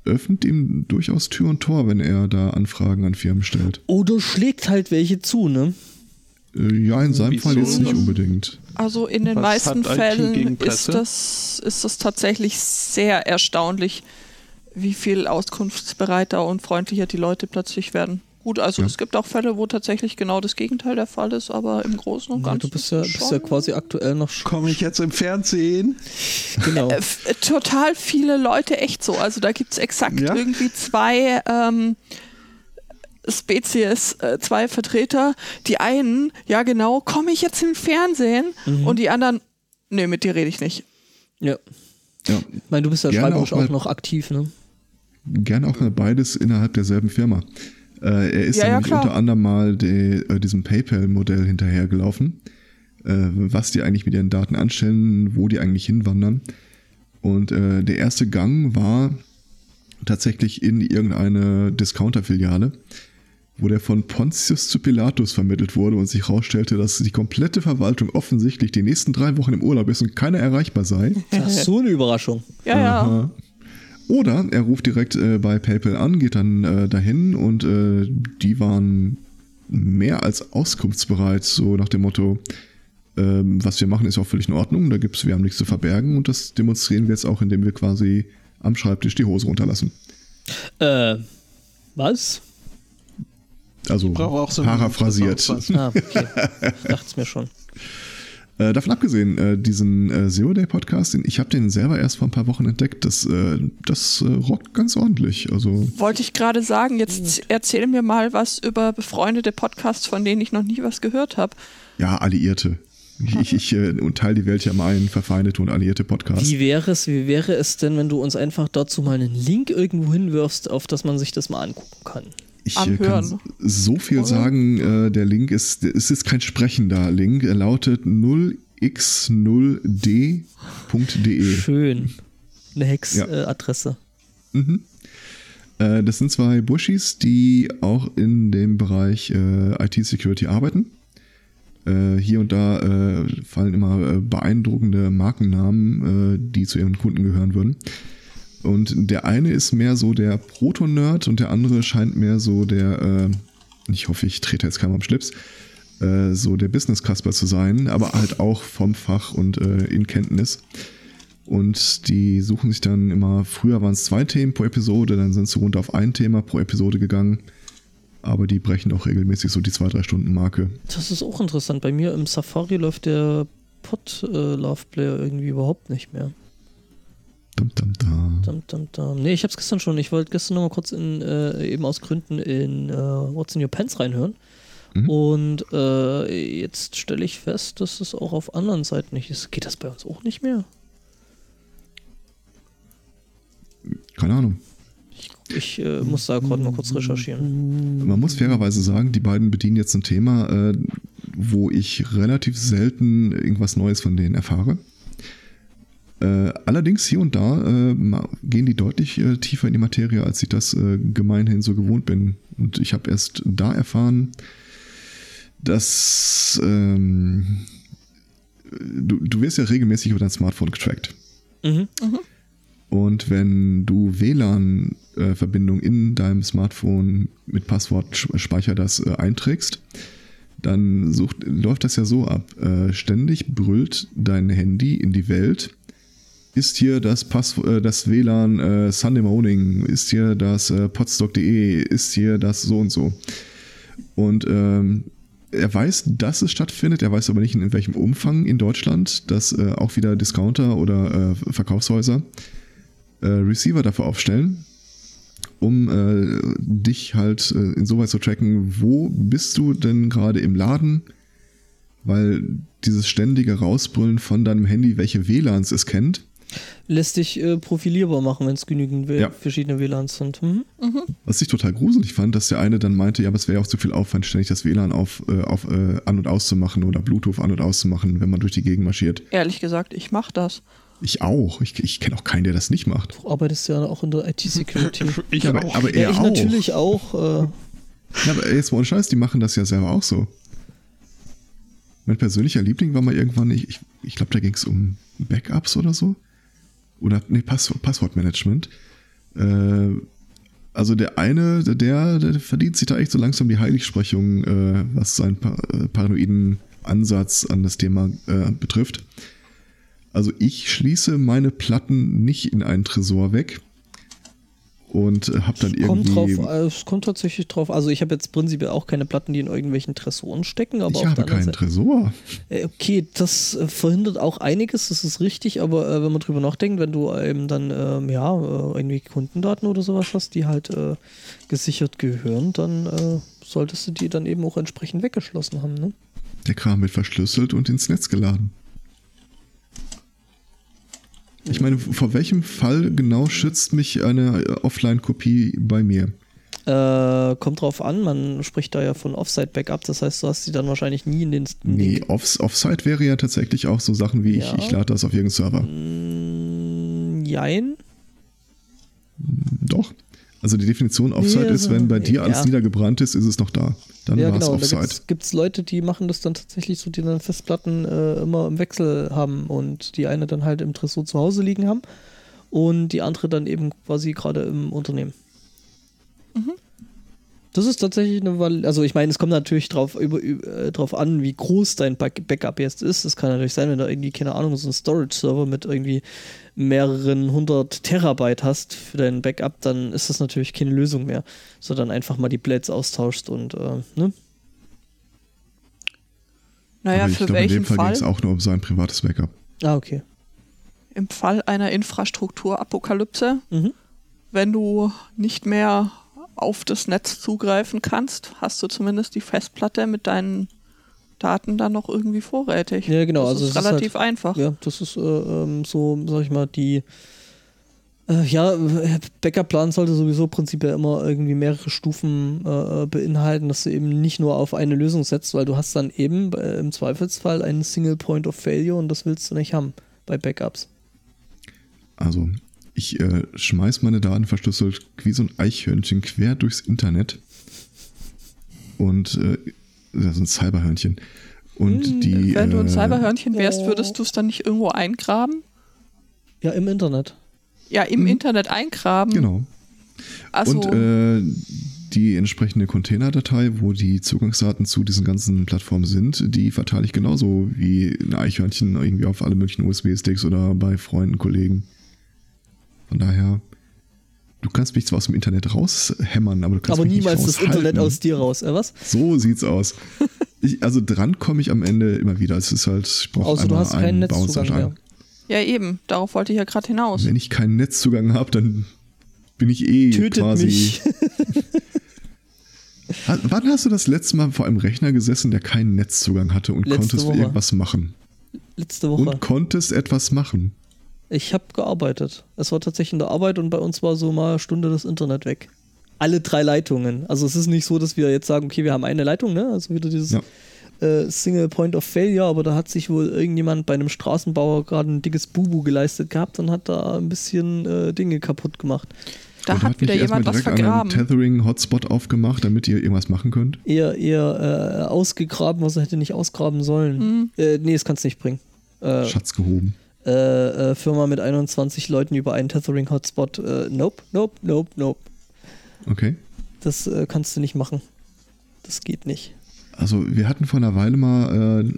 öffnet ihm durchaus Tür und Tor, wenn er da Anfragen an Firmen stellt. Oder schlägt halt welche zu, ne? Äh, ja, in seinem Wieso? Fall jetzt nicht unbedingt. Also in den Was meisten Fällen ist das, ist das tatsächlich sehr erstaunlich, wie viel auskunftsbereiter und freundlicher die Leute plötzlich werden. Gut, also Ja. es gibt auch Fälle, wo tatsächlich genau das Gegenteil der Fall ist, aber im Großen und Ja, Ganzen. du bist ja, ist es bist ja quasi aktuell noch. Komme ich jetzt im Fernsehen? Genau. Äh, äh, total viele Leute echt so. Also da gibt es exakt Ja? irgendwie zwei ähm, Spezies, äh, zwei Vertreter. Die einen, ja genau, komme ich jetzt im Fernsehen? Mhm. Und die anderen, nee, mit dir rede ich nicht. Ja. Ja, Ich meine, du bist ja schreiberisch auch auch, noch aktiv, ne? gerne auch mal beides innerhalb derselben Firma. Äh, er ist Ja, ja, unter anderem mal de, äh, diesem PayPal-Modell hinterhergelaufen, äh, was die eigentlich mit ihren Daten anstellen, wo die eigentlich hinwandern. Und äh, der erste Gang war tatsächlich in irgendeine Discounter-Filiale, wo der von Pontius zu Pilatus vermittelt wurde und sich herausstellte, dass die komplette Verwaltung offensichtlich die nächsten drei Wochen im Urlaub ist und keiner erreichbar sei. Das ist so eine Überraschung. Ja, ja. Oder er ruft direkt äh, bei PayPal an, geht dann äh, dahin und äh, die waren mehr als auskunftsbereit, so nach dem Motto, ähm, was wir machen, ist auch völlig in Ordnung, da gibt's, wir haben nichts zu verbergen und das demonstrieren wir jetzt auch, indem wir quasi am Schreibtisch die Hose runterlassen. Äh, was? Also paraphrasiert. Ah, okay. Dacht's mir schon. Äh, davon abgesehen, äh, diesen äh, Zero Day Podcast, den, ich habe den selber erst vor ein paar Wochen entdeckt, das, äh, das äh, rockt ganz ordentlich. Also Wollte ich gerade sagen, jetzt erzähl mir mal was über befreundete Podcasts, von denen ich noch nie was gehört habe. Ja, Alliierte. Ich, ich, ich äh, teile die Welt ja mal in verfeindete und alliierte Podcasts. Wie wäre es, wie wäre es denn, wenn du uns einfach dazu mal einen Link irgendwo hinwirfst, auf das man sich das mal angucken kann? Ich äh, Anhören. kann so viel Oder? sagen, äh, der Link ist, es ist kein sprechender Link. Er lautet 0x0d.de. Schön. Eine Ja. Hex-Adresse. Mhm. Äh, das sind zwei Bushis, die auch in dem Bereich äh, IT-Security arbeiten. Äh, hier und da äh, fallen immer äh, beeindruckende Markennamen, äh, die zu ihren Kunden gehören würden. Und der eine ist mehr so der Proto-Nerd und der andere scheint mehr so der, äh, ich hoffe, ich trete jetzt keinem am Schlips, äh, so der Business-Casper zu sein, aber halt auch vom Fach und äh, in Kenntnis. Und die suchen sich dann immer, früher waren es zwei Themen pro Episode, dann sind sie runter auf ein Thema pro Episode gegangen. Aber die brechen auch regelmäßig so die zwei, drei Stunden Marke. Das ist auch interessant. Bei mir im Safari läuft der Pod-Love-Player irgendwie überhaupt nicht mehr. Dum, dum, da. Dum, dum, dum. Nee, ich hab's gestern schon. Ich wollte gestern noch mal kurz in, äh, eben aus Gründen in äh, What's in Your Pants reinhören. Mhm. Und äh, jetzt stelle ich fest, dass es auch auf anderen Seiten nicht ist. Geht das bei uns auch nicht mehr? Keine Ahnung. Ich äh, muss da gerade mal kurz recherchieren. Man muss fairerweise sagen, die beiden bedienen jetzt ein Thema, äh, wo ich relativ selten irgendwas Neues von denen erfahre. Äh, allerdings hier und da äh, gehen die deutlich äh, tiefer in die Materie, als ich das äh, gemeinhin so gewohnt bin. Und ich habe erst da erfahren, dass ähm, du, du wirst ja regelmäßig über dein Smartphone getrackt. Mhm. Und wenn du WLAN-Verbindung in deinem Smartphone mit Passwort Speicher das äh, einträgst, dann sucht, läuft das ja so ab. Äh, ständig brüllt dein Handy in die Welt. Ist hier das, Pass äh, das WLAN äh, Sunday Morning? Ist hier das äh, podstock.de? Ist hier das so und so? Und ähm, er weiß, dass es stattfindet, er weiß aber nicht in welchem Umfang in Deutschland, dass äh, auch wieder Discounter oder äh, Verkaufshäuser äh, Receiver dafür aufstellen, um äh, dich halt äh, insoweit zu tracken, wo bist du denn gerade im Laden, weil dieses ständige Rausbrüllen von deinem Handy, welche WLANs es kennt, Lässt dich äh, profilierbar machen, wenn es genügend W- Ja. verschiedene WLANs sind. Mhm. Was ich total gruselig fand, dass der eine dann meinte, ja, aber es wäre auch zu viel Aufwand, ständig das WLAN auf, äh, auf äh, an- und auszumachen oder Bluetooth an- und auszumachen, wenn man durch die Gegend marschiert. Ehrlich gesagt, ich mach das. Ich auch. Ich, ich kenne auch keinen, der das nicht macht. Du arbeitest ja auch in der IT-Security. Ich aber, auch. aber er ja, ich auch. natürlich auch. Äh, Ja, aber jetzt mal ohne Scheiß, die machen das ja selber auch so. Mein persönlicher Liebling war mal irgendwann, ich, ich, ich glaube, da ging es um Backups oder so. Oder, nee, Pass, Passwortmanagement. Äh, also der eine, der, der verdient sich da echt so langsam die Heiligsprechung, äh, was seinen pa äh, paranoiden Ansatz an das Thema äh, betrifft. Also ich schließe meine Platten nicht in einen Tresor weg und äh, habe dann kommt irgendwie... drauf, äh, es kommt tatsächlich drauf. Also ich habe jetzt prinzipiell auch keine Platten, die in irgendwelchen Tresoren stecken, aber ich habe keinen Seite. Tresor. Äh, Okay, das äh, verhindert auch einiges, das ist richtig, aber äh, wenn man drüber nachdenkt, wenn du eben dann ähm, ja äh, irgendwie Kundendaten oder sowas hast, die halt gesichert gehören, dann solltest du die dann eben auch entsprechend weggeschlossen haben. Ne? Der Kram wird verschlüsselt und ins Netz geladen. Ich meine, vor welchem Fall genau schützt mich eine äh, Offline-Kopie bei mir? Äh, kommt drauf an, man spricht da ja von Offsite-Backup, das heißt, du hast die dann wahrscheinlich nie in den. in Nee, den Offs Offsite wäre ja tatsächlich auch so Sachen wie Ja. ich, ich lade das auf irgendeinen Server. Mm, Jein. Doch. Also die Definition Offsite Nee, ist, wenn bei dir ja. alles niedergebrannt ist, ist es noch da. Dann ja, war genau. es Da Offsite. gibt es Leute, die machen das dann tatsächlich so, die dann Festplatten äh, immer im Wechsel haben und die eine dann halt im Tresor zu Hause liegen haben und die andere dann eben quasi gerade im Unternehmen. Das ist tatsächlich eine Val Also ich meine, es kommt natürlich drauf, über, über, äh, drauf an, wie groß dein Back Backup jetzt ist. Es kann natürlich sein, wenn du irgendwie, keine Ahnung, so einen Storage-Server mit irgendwie mehreren hundert Terabyte hast für dein Backup, dann ist das natürlich keine Lösung mehr. So dann einfach mal die Blades austauschst und äh, ne? Naja, Aber ich für glaube, in dem welchen Fall ging Fall? es auch nur um sein privates Backup. Ah, okay. Im Fall einer Infrastrukturapokalypse, Mhm. wenn du nicht mehr auf das Netz zugreifen kannst, hast du zumindest die Festplatte mit deinen Daten dann noch irgendwie vorrätig. Ja, genau, Das also ist es ist relativ halt- einfach. Ja, das ist äh, ähm, so, sag ich mal, die. Äh, ja, Backup-Plan sollte sowieso prinzipiell immer irgendwie mehrere Stufen äh, beinhalten, dass du eben nicht nur auf eine Lösung setzt, weil du hast dann eben äh, im Zweifelsfall einen Single Point of Failure und das willst du nicht haben bei Backups. Also, ich äh, schmeiß meine Daten verschlüsselt wie so ein Eichhörnchen quer durchs Internet. Und äh, das ist ein Cyberhörnchen. Und Hm, die. Wenn du ein äh, Cyberhörnchen wärst, oh. würdest du es dann nicht irgendwo eingraben? Ja, im Internet. Ja, im Internet eingraben. Genau. Also, Und äh, die entsprechende Containerdatei, wo die Zugangsdaten zu diesen ganzen Plattformen sind, die verteile ich genauso wie ein Eichhörnchen irgendwie auf alle möglichen USB-Sticks oder bei Freunden, Kollegen. Von daher, du kannst mich zwar aus dem Internet raushämmern, aber du kannst Aber mich niemals nicht das Internet aus dir raus, äh, was? So sieht's aus. Ich, also dran komme ich am Ende immer wieder. Es ist halt, ich brauche Außer du hast keinen einen Netzzugang mehr. ja eben, darauf wollte ich ja gerade hinaus. Wenn ich keinen Netzzugang habe, dann bin ich eh Tötet quasi. mich. Wann hast du das letzte Mal vor einem Rechner gesessen, der keinen Netzzugang hatte und Letzte konntest Woche. irgendwas machen? Letzte Woche. Und konntest etwas machen? Ich habe gearbeitet. Es war tatsächlich in der Arbeit und bei uns war so mal eine Stunde das Internet weg. Alle drei Leitungen. Also es ist nicht so, dass wir jetzt sagen, okay, wir haben eine Leitung, ne? Also wieder dieses Ja. äh, Single Point of Failure, aber da hat sich wohl irgendjemand bei einem Straßenbauer gerade ein dickes Bubu geleistet gehabt und hat da ein bisschen äh, Dinge kaputt gemacht. Da Oder hat wieder nicht erstmal jemand was direkt einen vergraben. Tethering-Hotspot aufgemacht, damit ihr irgendwas machen könnt? Eher, eher äh, ausgegraben, was er hätte nicht ausgraben sollen. Mhm. Äh, nee, das kannst du nicht bringen. Äh, Schatz gehoben. Äh, äh, Firma mit 21 Leuten über einen Tethering-Hotspot. Äh, nope, nope, nope, nope. Okay. Das äh, kannst du nicht machen. Das geht nicht. Also wir hatten vor einer Weile mal, äh,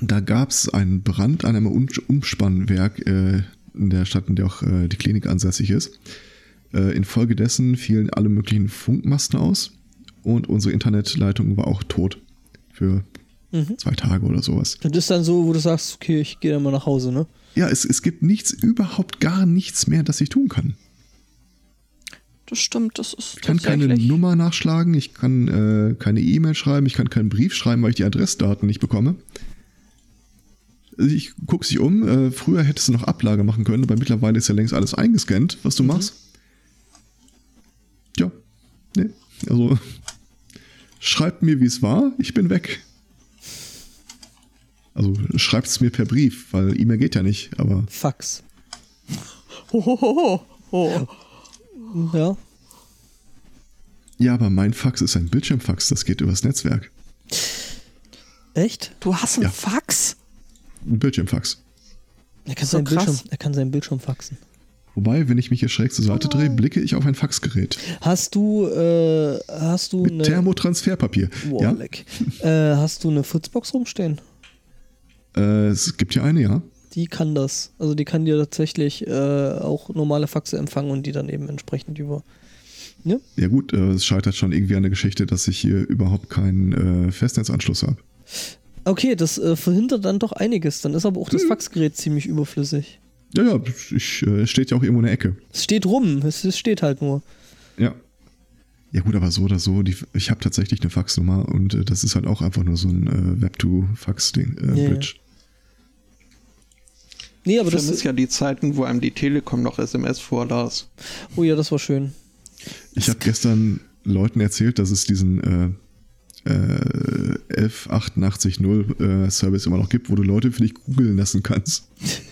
da gab es einen Brand an einem Um- Umspannwerk äh, in der Stadt, in der auch die Klinik ansässig ist. Infolgedessen fielen alle möglichen Funkmasten aus und unsere Internetleitung war auch tot für Mhm. zwei Tage oder sowas. Das ist dann so, wo du sagst, okay, ich gehe dann mal nach Hause, ne? Ja, es, es gibt nichts, überhaupt gar nichts mehr, das ich tun kann. Das stimmt, das ist Ich kann keine Nummer nachschlagen, ich kann äh, keine E-Mail schreiben, ich kann keinen Brief schreiben, weil ich die Adressdaten nicht bekomme. Ich gucke sich um. Äh, früher hättest du noch Ablage machen können, aber mittlerweile ist ja längst alles eingescannt, was du machst. Ja, nee. Also schreibt mir, wie es war. Ich bin weg. Also schreibt es mir per Brief, weil E-Mail geht ja nicht, aber Fax. Hohoho. Oh. Ja. ja, aber mein Fax ist ein Bildschirmfax, das geht übers Netzwerk. Echt? Du hast einen Ja. Fax? Ein Bildschirmfax. Er kann, So seinen. Bildschirm, er kann seinen Bildschirm faxen. Wobei, wenn ich mich hier schräg zur Seite drehe, blicke ich auf ein Faxgerät. Hast du, äh, hast du Mit eine. Thermotransferpapier. Boah, ja, äh, hast du eine Fritzbox rumstehen? Äh, es gibt ja eine, ja. Die kann das. Also die kann dir tatsächlich äh, auch normale Faxe empfangen und die dann eben entsprechend über. Ne? Ja gut, äh, es scheitert schon irgendwie an der Geschichte, dass ich hier überhaupt keinen äh, Festnetzanschluss habe. Okay, das äh, verhindert dann doch einiges. Dann ist aber auch Hm. das Faxgerät ziemlich überflüssig. Ja, ja, ich, steht ja auch irgendwo in der Ecke. Es steht rum, es, es steht halt nur. Ja. Ja gut, aber so oder so, die, ich habe tatsächlich eine Faxnummer und äh, das ist halt auch einfach nur so ein äh, Web-to-Fax-Ding, äh, Ja, ja. Bridge. Nee, aber Ich das. vermisse ja die Zeiten, wo einem die Telekom noch SMS vorlas. Oh ja, das war schön. Ich habe gestern Leuten erzählt, dass es diesen äh, äh, 11880 äh, Service immer noch gibt, wo du Leute für dich googeln lassen kannst.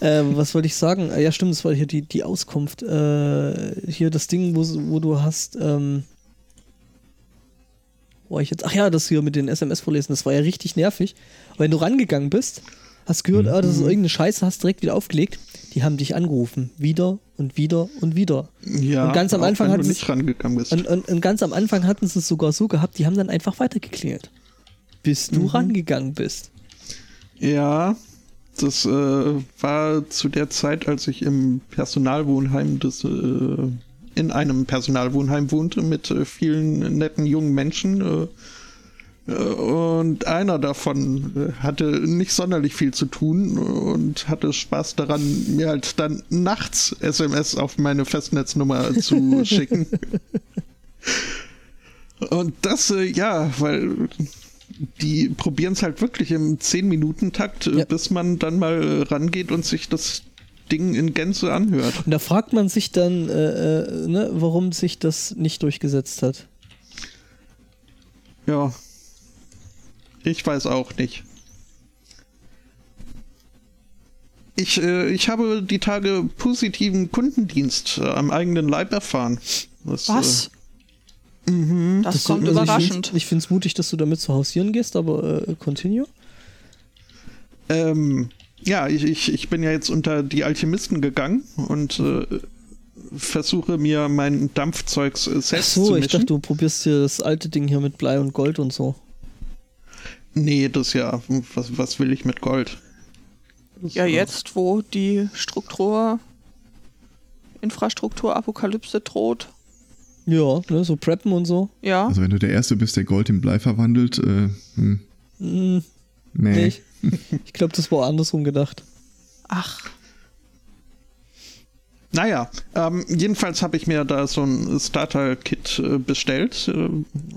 Äh, was wollte ich sagen? Äh, Ja, stimmt, das war hier die, die Auskunft. Äh, hier das Ding, wo, wo du hast. Ähm, wo ich jetzt. Ach ja, das hier mit den SMS vorlesen, das war ja richtig nervig. Wenn du rangegangen bist, hast gehört, ah, das ist irgendeine Scheiße, hast direkt wieder aufgelegt. Die haben dich angerufen. Wieder und wieder und wieder. Ja, Und ganz am Anfang wenn hat du es- nicht rangegangen bist. Und, und, und ganz am Anfang hatten sie es sogar so gehabt, die haben dann einfach weitergeklingelt. Bis du rangegangen bist. Ja, das äh, war zu der Zeit, als ich im Personalwohnheim des, äh, in einem Personalwohnheim wohnte mit äh, vielen netten jungen Menschen. Äh, und einer davon äh, hatte nicht sonderlich viel zu tun und hatte Spaß daran, mir halt dann nachts SMS auf meine Festnetznummer zu schicken. Und das, äh, ja, weil die probieren es halt wirklich im 10-Minuten-Takt, äh, Ja. bis man dann mal rangeht und sich das Ding in Gänze anhört. Und da fragt man sich dann, äh, äh, ne, warum sich das nicht durchgesetzt hat. Ja. Ich weiß auch nicht. Ich, äh, ich habe die Tage positiven Kundendienst äh, am eigenen Leib erfahren. Das, Was? Äh, mhm. Das, Das kommt also überraschend. Ich finde es mutig, dass du damit zu hausieren gehst, aber äh, continue. Ähm, ja, ich, ich, ich bin ja jetzt unter die Alchemisten gegangen und äh, versuche mir mein Dampfzeugs äh, Ach selbst so, zu ich mischen. dachte, du probierst hier das alte Ding hier mit Blei und Gold und so. Nee, das ja, was, was will ich mit Gold? Das, Ja, äh, jetzt, wo die Struktur, Infrastrukturapokalypse droht. Ja, ne, so preppen und so. Ja, Also wenn du der Erste bist, der Gold in Blei verwandelt, äh, hm, Hm, nee. nee, ich glaube, das war andersrum gedacht. ach, Naja, ähm, jedenfalls habe ich mir da so ein Starter-Kit äh, bestellt. Äh,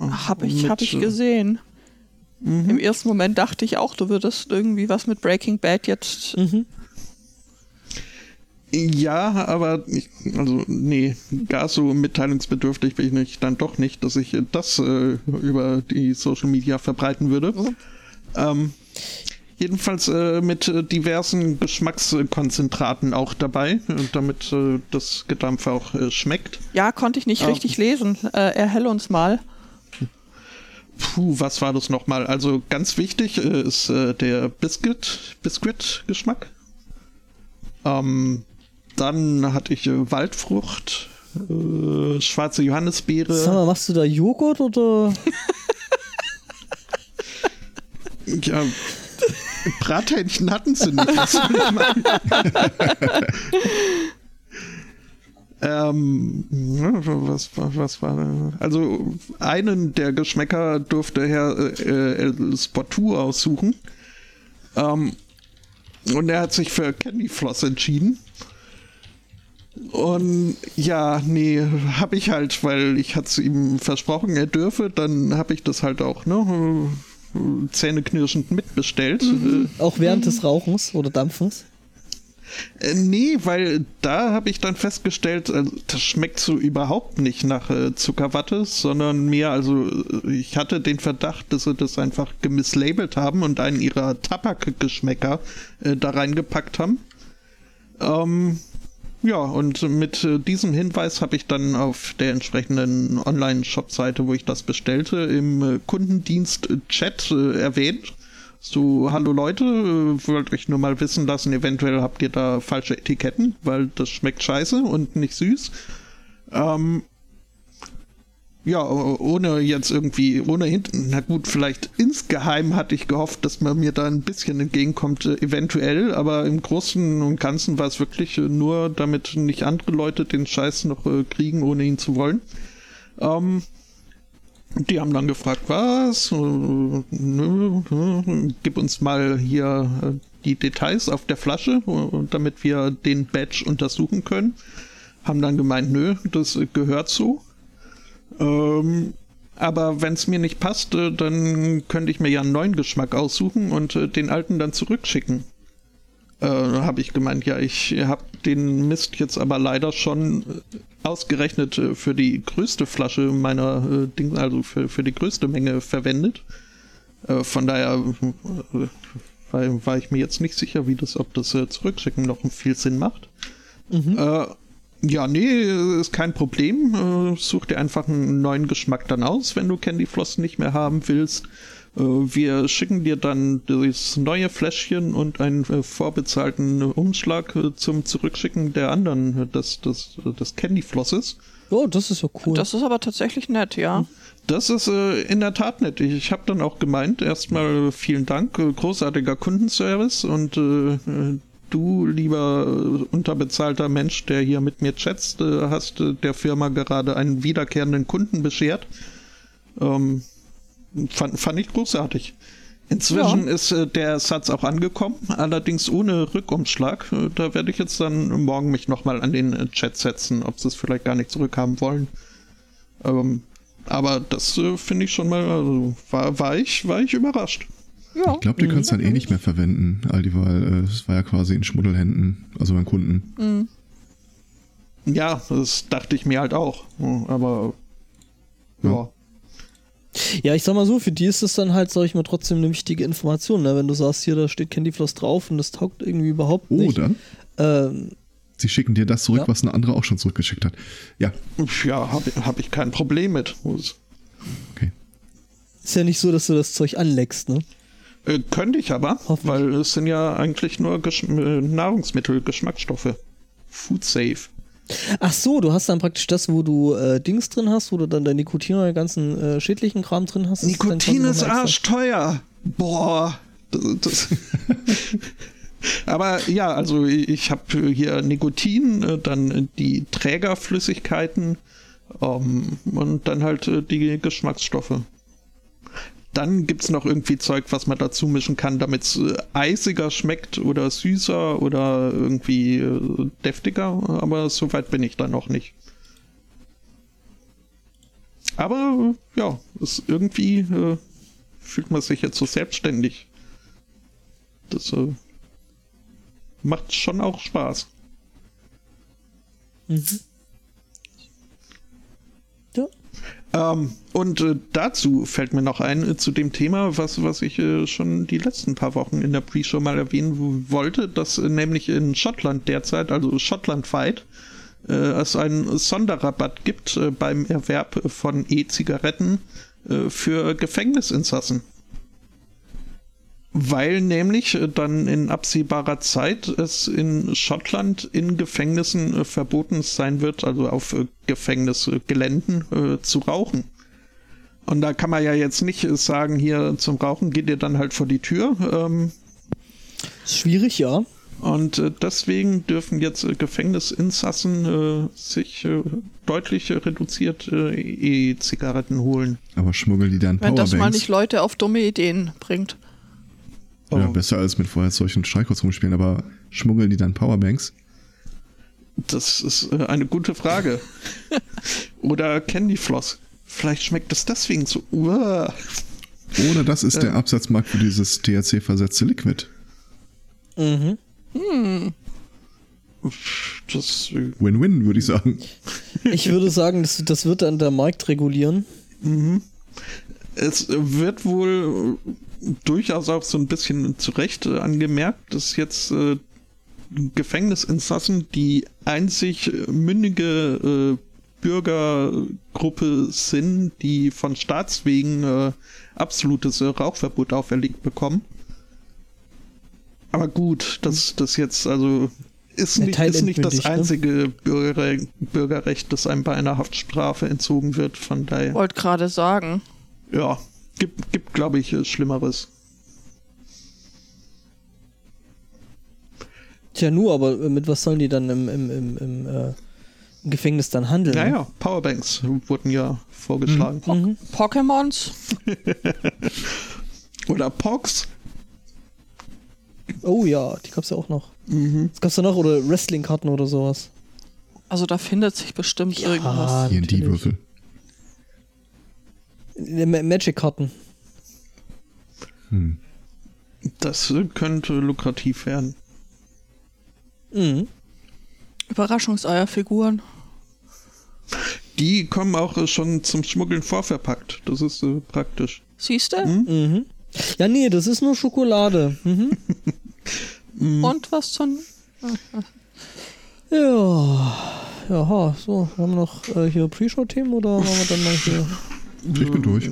habe ich, hab ich äh, gesehen. Mhm. Im ersten Moment dachte ich auch, du würdest irgendwie was mit Breaking Bad jetzt. Mhm. Ja, aber ich, also nee, gar so mitteilungsbedürftig bin ich nicht, dann doch nicht, dass ich das äh, über die Social Media verbreiten würde. Ähm, jedenfalls äh, mit äh, diversen Geschmackskonzentraten auch dabei, äh, damit äh, das Gedampf auch äh, schmeckt. Ja, konnte ich nicht Ah. richtig lesen. Äh, erhell uns mal. Puh, was war das nochmal? Also ganz wichtig äh, ist äh, der Biscuit, Biscuit-Geschmack. Ähm, dann hatte ich äh, Waldfrucht, äh, schwarze Johannisbeere. Sag mal, machst du da Joghurt oder? Ja, Brathähnchen hatten sie nicht. Was soll ich machen? Ähm, was, was, was war da? Also, einen der Geschmäcker durfte Herr äh, El Sportu aussuchen. Ähm, und er hat sich für Candy Floss entschieden. Und ja, nee, hab ich halt, weil ich hatte es ihm versprochen, er dürfe, dann hab ich das halt auch, ne? zähneknirschend mitbestellt. Mhm. Auch während des Rauchens oder Dampfens? Äh, nee, weil da habe ich dann festgestellt, äh, das schmeckt so überhaupt nicht nach äh, Zuckerwatte, sondern mehr, also ich hatte den Verdacht, dass sie das einfach gemisslabelt haben und einen ihrer Tabakgeschmäcker da reingepackt haben. Ähm, ja, und mit diesem Hinweis habe ich dann auf der entsprechenden Online-Shop-Seite, wo ich das bestellte, im Kundendienst-Chat erwähnt so, hallo Leute, äh, wollte euch nur mal wissen lassen, eventuell habt ihr da falsche Etiketten, weil das schmeckt scheiße und nicht süß. Ähm, ja, ohne jetzt irgendwie, ohne hinten, na gut, vielleicht insgeheim hatte ich gehofft, dass man mir da ein bisschen entgegenkommt, äh, eventuell, aber im Großen und Ganzen war es wirklich äh, nur, damit nicht andere Leute den Scheiß noch kriegen, ohne ihn zu wollen. Ähm, die haben dann gefragt, was? Gib uns mal hier äh, die Details auf der Flasche, damit wir den Badge untersuchen können. Haben dann gemeint, nö, das gehört so. Ähm, aber wenn es mir nicht passt, dann könnte ich mir ja einen neuen Geschmack aussuchen und äh, den alten dann zurückschicken äh, habe ich gemeint, ja, ich habe den Mist jetzt aber leider schon äh, ausgerechnet äh, für die größte Flasche meiner äh, Dinge, also für, für die größte Menge verwendet. Äh, von daher äh, war, war, ich mir jetzt nicht sicher, wie das, ob das äh, Zurückschicken noch viel Sinn macht. Mhm. ja, nee, ist kein Problem. such dir einfach einen neuen Geschmack dann aus, wenn du Candy Floss nicht mehr haben willst. Äh, wir schicken dir dann das neue Fläschchen und einen äh, vorbezahlten Umschlag äh, zum Zurückschicken der anderen, des, des, des Candyflosses. Oh, das ist ja cool. Das ist aber tatsächlich nett, ja. Das ist äh, in der Tat nett. Ich, ich habe dann auch gemeint, erstmal vielen Dank, großartiger Kundenservice und äh, du, lieber unterbezahlter Mensch, der hier mit mir chatst, äh, hast der Firma gerade einen wiederkehrenden Kunden beschert. Ähm, Fand, fand ich großartig. Inzwischen ja. ist äh, der Satz auch angekommen, allerdings ohne Rückumschlag. Äh, da werde ich jetzt dann morgen mich nochmal an den äh, Chat setzen, ob sie es vielleicht gar nicht zurückhaben wollen. Ähm, aber das äh, finde ich schon mal, also war, war, ich, war ich überrascht. Ja. Ich glaube, die mhm. können es dann eh nicht mehr verwenden, Aldi, weil es war ja quasi in Schmuddelhänden, also beim Kunden. Mhm. Ja, das dachte ich mir halt auch. Aber ja. ja. Ja, ich sag mal so, für die ist es dann halt, sag ich mal, trotzdem eine wichtige Information. Ne? Wenn du sagst, hier, da steht Candy Floss drauf und das taugt irgendwie überhaupt nicht. Oder ähm, sie schicken dir das zurück, ja. was eine andere auch schon zurückgeschickt hat. Ja. Ja, habe hab ich kein Problem mit. Okay. Ist ja nicht so, dass du das Zeug anleckst, ne? Äh, könnte ich aber, weil es sind ja eigentlich nur Gesch äh, Nahrungsmittel, Geschmacksstoffe. Food safe. Ach so, du hast dann praktisch das, wo du äh, Dings drin hast, wo du dann dein Nikotin oder ganzen äh, schädlichen Kram drin hast. Nikotin ist arschteuer. Boah. Das, das Aber ja, also ich habe hier Nikotin, äh, dann die Trägerflüssigkeiten um, ähm, und dann halt äh, die Geschmacksstoffe. Dann gibt es noch irgendwie Zeug, was man dazu mischen kann, damit es äh, eisiger schmeckt oder süßer oder irgendwie äh, deftiger. Aber so weit bin ich da noch nicht. Aber ja, ist irgendwie äh, fühlt man sich jetzt so selbstständig. Das äh, macht schon auch Spaß. Mhm. Ähm, und äh, dazu fällt mir noch ein, äh, zu dem Thema, was, was ich äh, schon die letzten paar Wochen in der Pre-Show mal erwähnen wollte, dass äh, nämlich in Schottland derzeit, also schottlandweit, äh, es einen Sonderrabatt gibt äh, beim Erwerb von E-Zigaretten für Gefängnisinsassen weil nämlich äh, dann in absehbarer Zeit es in Schottland in Gefängnissen äh, verboten sein wird, also auf äh, Gefängnisgeländen zu rauchen. Und da kann man ja jetzt nicht sagen, hier zum Rauchen geht ihr dann halt vor die Tür. Ähm, Schwierig, ja. Und deswegen dürfen jetzt äh, Gefängnisinsassen sich deutlich reduziert E-Zigaretten holen. Aber schmuggeln die dann Wenn Powerbanks? Wenn das mal nicht Leute auf dumme Ideen bringt. Oh. Ja, besser als mit Feuerzeug und Streichholz rumspielen, aber schmuggeln die dann Powerbanks? Das ist äh, eine gute Frage. Oder Candy Floss. Vielleicht schmeckt es deswegen so. Uah. Oder das ist der Absatzmarkt für dieses THC-versetzte Liquid. Mhm. Das, äh, Win-win, würde ich sagen. Ich würde sagen, das, das wird dann der Markt regulieren. es wird wohl durchaus auch so ein bisschen zu Recht äh, angemerkt, dass jetzt äh, Gefängnisinsassen die einzig mündige äh, Bürgergruppe sind, die von Staatswegen äh, absolutes äh, Rauchverbot auferlegt bekommen. Aber gut, das, das jetzt also ist Der nicht, ist nicht das ne? einzige Bürger, Bürgerrecht, das einem bei einer Haftstrafe entzogen wird. Von daher, Wollte gerade sagen. ja, gibt, gibt glaube ich, äh, Schlimmeres. Tja, nur, aber mit was sollen die dann im, im, im, im, äh, im Gefängnis dann handeln? Naja, Powerbanks wurden ja vorgeschlagen. Mhm. Pokémons? Oder Pogs. Oh ja, die gab's ja auch noch. Mhm. Was gab's da noch? Oder Wrestling-Karten oder sowas? Also da findet sich bestimmt irgendwas. Ah, natürlich. D&D-Würfel. Äh, Ma- Magic-Karten. Hm. Das äh, könnte lukrativ werden. Mhm. Überraschungseierfiguren. Die kommen auch äh, schon zum Schmuggeln vorverpackt. Das ist äh, praktisch. Siehst du? Mhm. Ja, nee, das ist nur Schokolade. Mhm. Und was zum. Ja. Ja, so, haben wir noch äh, hier Pre-Show-Themen oder haben wir dann mal hier Ich bin durch.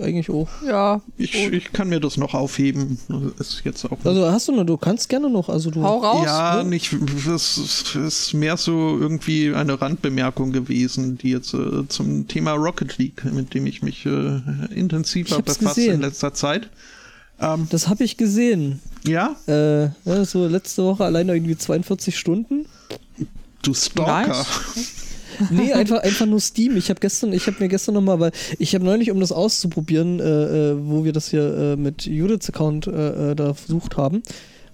Eigentlich auch? Ja. Ich, ich kann mir das noch aufheben. Das Ist jetzt auch. Also hast du noch, du kannst gerne noch, also du. Hau raus. ja, nicht. Das ist- mehr so irgendwie eine Randbemerkung gewesen, die jetzt äh, zum Thema Rocket League, mit dem ich mich äh, intensiver befasse in letzter Zeit. Ähm, Das habe ich gesehen. ja, Äh, ja, so letzte Woche alleine irgendwie 42 Stunden. du Stalker. Nice. Nee, einfach, einfach nur Steam. Ich habe gestern, ich habe mir gestern nochmal, weil ich habe neulich, um das auszuprobieren, äh, äh, wo wir das hier äh, mit Judiths Account äh, äh, da versucht haben,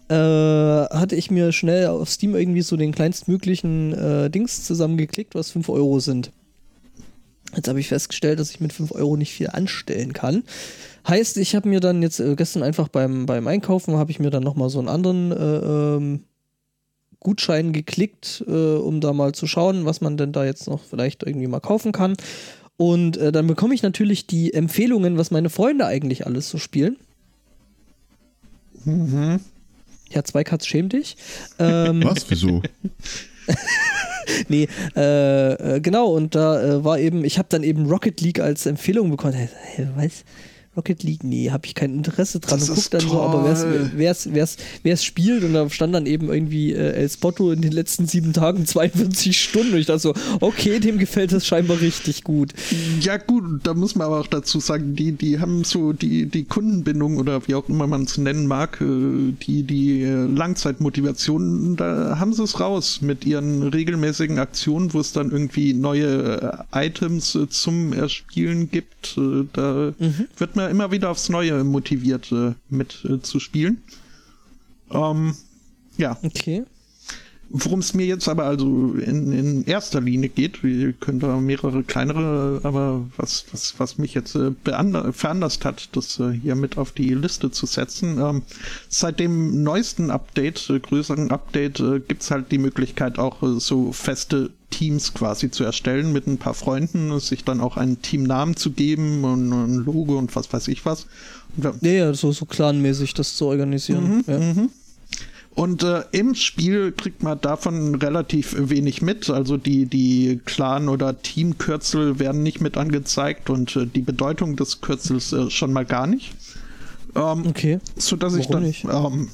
äh, hatte ich mir schnell auf Steam irgendwie so den kleinstmöglichen Dings zusammengeklickt, was 5 Euro sind. Jetzt habe ich festgestellt, dass ich mit 5 Euro nicht viel anstellen kann. Heißt, ich habe mir dann jetzt gestern einfach beim, beim Einkaufen, habe ich mir dann nochmal so einen anderen äh, ähm, Gutschein geklickt, äh, um da mal zu schauen, was man denn da jetzt noch vielleicht irgendwie mal kaufen kann. Und äh, dann bekomme ich natürlich die Empfehlungen, was meine Freunde eigentlich alles so spielen. Mhm. Ja, zwei Cuts schäm dich. Ähm, Was? Wieso? nee, äh, äh, genau, und da äh, war eben, ich habe dann eben Rocket League als Empfehlung bekommen. Hä, was? Rocket League? Nee, habe ich kein Interesse dran. Das und guck ist dann so, aber wer's, toll. wer's, wer's, wer's spielt und da stand dann eben irgendwie äh, El Spotto in den letzten sieben Tagen 42 Stunden. Und ich dachte so, okay, dem gefällt das scheinbar richtig gut. Ja gut, da muss man aber auch dazu sagen, die, die haben so die, die Kundenbindung oder wie auch immer man es nennen mag, äh, die, die äh, Langzeitmotivation, da haben sie es raus mit ihren regelmäßigen Aktionen, wo es dann irgendwie neue äh, Items zum Erspielen gibt. Da wird man immer wieder aufs Neue motiviert, äh, mit äh, zu spielen. Ähm, ja. Okay. Worum es mir jetzt aber also in, in erster Linie geht, wir können da mehrere kleinere, aber was, was, was mich jetzt äh, veranlasst hat, das äh, hier mit auf die Liste zu setzen, ähm, seit dem neuesten Update, äh, größeren Update, äh, gibt's halt die Möglichkeit auch äh, so feste Teams quasi zu erstellen mit ein paar Freunden, sich dann auch einen Teamnamen zu geben und ein Logo und was weiß ich was. Ja, ja, so, so clanmäßig das zu organisieren. ja. Und äh, im Spiel kriegt man davon relativ wenig mit. Also die, die Clan- oder Teamkürzel werden nicht mit angezeigt und äh, die Bedeutung des Kürzels äh, schon mal gar nicht. Ähm, Okay. so dass ich Warum dann nicht? ähm,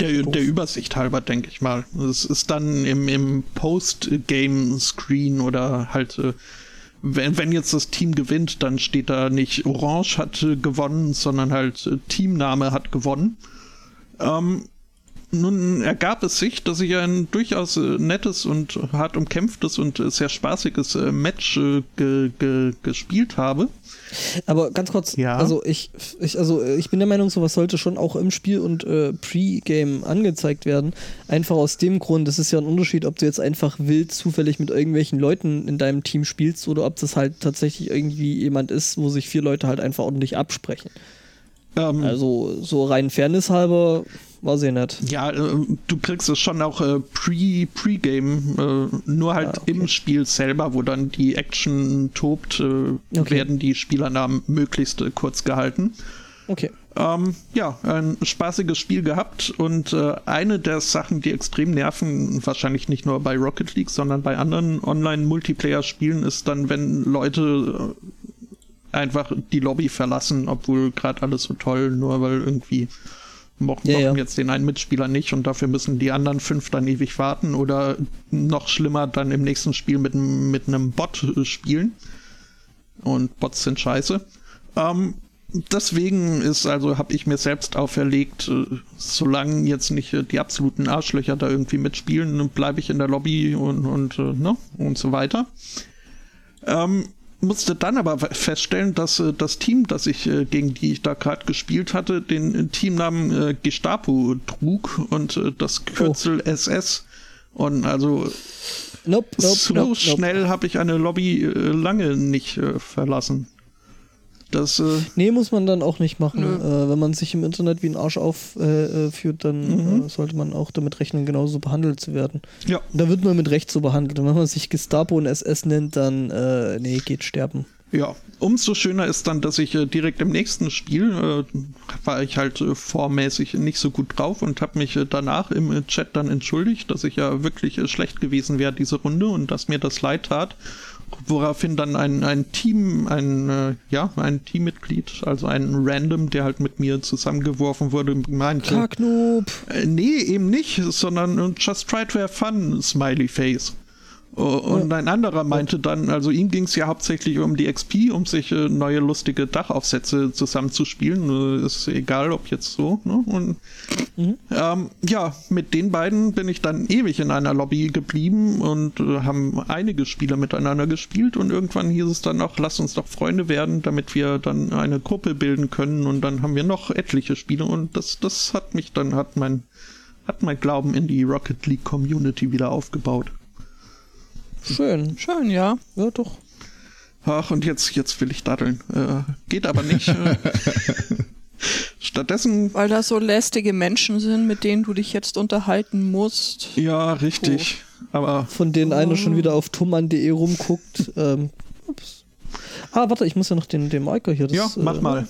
der, der Übersicht halber, denke ich mal. Es ist dann im, im Post-Game-Screen oder halt, äh, wenn, wenn jetzt das Team gewinnt, dann steht da nicht Orange hat äh, gewonnen, sondern halt äh, Teamname hat gewonnen. Ähm, nun ergab es sich, dass ich ein durchaus äh, nettes und hart umkämpftes und äh, sehr spaßiges äh, Match ge ge gespielt habe. Aber ganz kurz, Ja. also ich, ich, also ich bin der Meinung, sowas sollte schon auch im Spiel und äh, Pre-Game angezeigt werden. Einfach aus dem Grund, es ist ja ein Unterschied, ob du jetzt einfach wild zufällig mit irgendwelchen Leuten in deinem Team spielst oder ob das halt tatsächlich irgendwie jemand ist, wo sich vier Leute halt einfach ordentlich absprechen. Ähm, Also so rein Fairness halber war sie nicht. Ja, äh, du kriegst es schon auch äh, pre, Pre-Game, äh, nur halt Ah, okay. im Spiel selber, wo dann die Action tobt, äh, Okay. werden die Spielernamen möglichst äh, kurz gehalten. Okay. Ähm, ja, ein spaßiges Spiel gehabt und äh, eine der Sachen, die extrem nerven, wahrscheinlich nicht nur bei Rocket League, sondern bei anderen Online-Multiplayer-Spielen, ist dann, wenn Leute äh, einfach die Lobby verlassen, obwohl gerade alles so toll, nur weil irgendwie mo Ja, mochten ja. jetzt den einen Mitspieler nicht und dafür müssen die anderen fünf dann ewig warten oder noch schlimmer dann im nächsten Spiel mit, einem- mit einem Bot spielen. Und Bots sind scheiße. Ähm, deswegen ist also, habe ich mir selbst auferlegt, äh, solange jetzt nicht äh, die absoluten Arschlöcher da irgendwie mitspielen, bleibe ich in der Lobby und, und, äh, ne, und so weiter. Ähm, musste dann aber feststellen, dass äh, das Team, das ich äh, gegen die ich da gerade gespielt hatte, den äh, Teamnamen äh, Gestapo trug und äh, das Kürzel SS. Und also Nope, nope, so nope, nope. schnell habe ich eine Lobby äh, lange nicht äh, verlassen. Das, äh, Nee, muss man dann auch nicht machen. Äh, wenn man sich im Internet wie ein Arsch aufführt, äh, führt, dann äh, sollte man auch damit rechnen, genauso behandelt zu werden. ja, Und da wird man mit Recht so behandelt. Und wenn man sich Gestapo und SS nennt, dann, äh, nee, geht sterben. ja. Umso schöner ist dann, dass ich äh, direkt im nächsten Spiel äh, war ich halt äh, vormäßig nicht so gut drauf und habe mich äh, danach im äh, Chat dann entschuldigt, dass ich ja wirklich äh, schlecht gewesen wäre diese Runde und dass mir das leid tat. Woraufhin dann ein, ein Team, ein, äh, ja, ein Teammitglied, also ein Random, der halt mit mir zusammengeworfen wurde, meinte, Kacknoob. Äh, nee, eben nicht, sondern just try to have fun, Smiley Face. Oh, Und ein anderer meinte dann, also ihm ging es ja hauptsächlich um die XP, um sich äh, neue lustige Dachaufsätze zusammenzuspielen. Äh, ist egal, ob jetzt so. Ne? Und ähm, ja, mit den beiden bin ich dann ewig in einer Lobby geblieben und äh, haben einige Spiele miteinander gespielt und irgendwann hieß es dann auch, lass uns doch Freunde werden, damit wir dann eine Gruppe bilden können und dann haben wir noch etliche Spiele und das, das hat mich dann, hat mein, hat mein Glauben in die Rocket League Community wieder aufgebaut. Schön. Schön, ja. Ja, doch. Ach, und jetzt, jetzt will ich daddeln. Äh, geht aber nicht. äh. Stattdessen, Weil das so lästige Menschen sind, mit denen du dich jetzt unterhalten musst. ja, richtig. Aber Von denen einer schon wieder auf tumman.de rumguckt. Ähm, ups. Ah, warte, ich muss ja noch den, den Maika hier. Das, ja, mach äh, mal.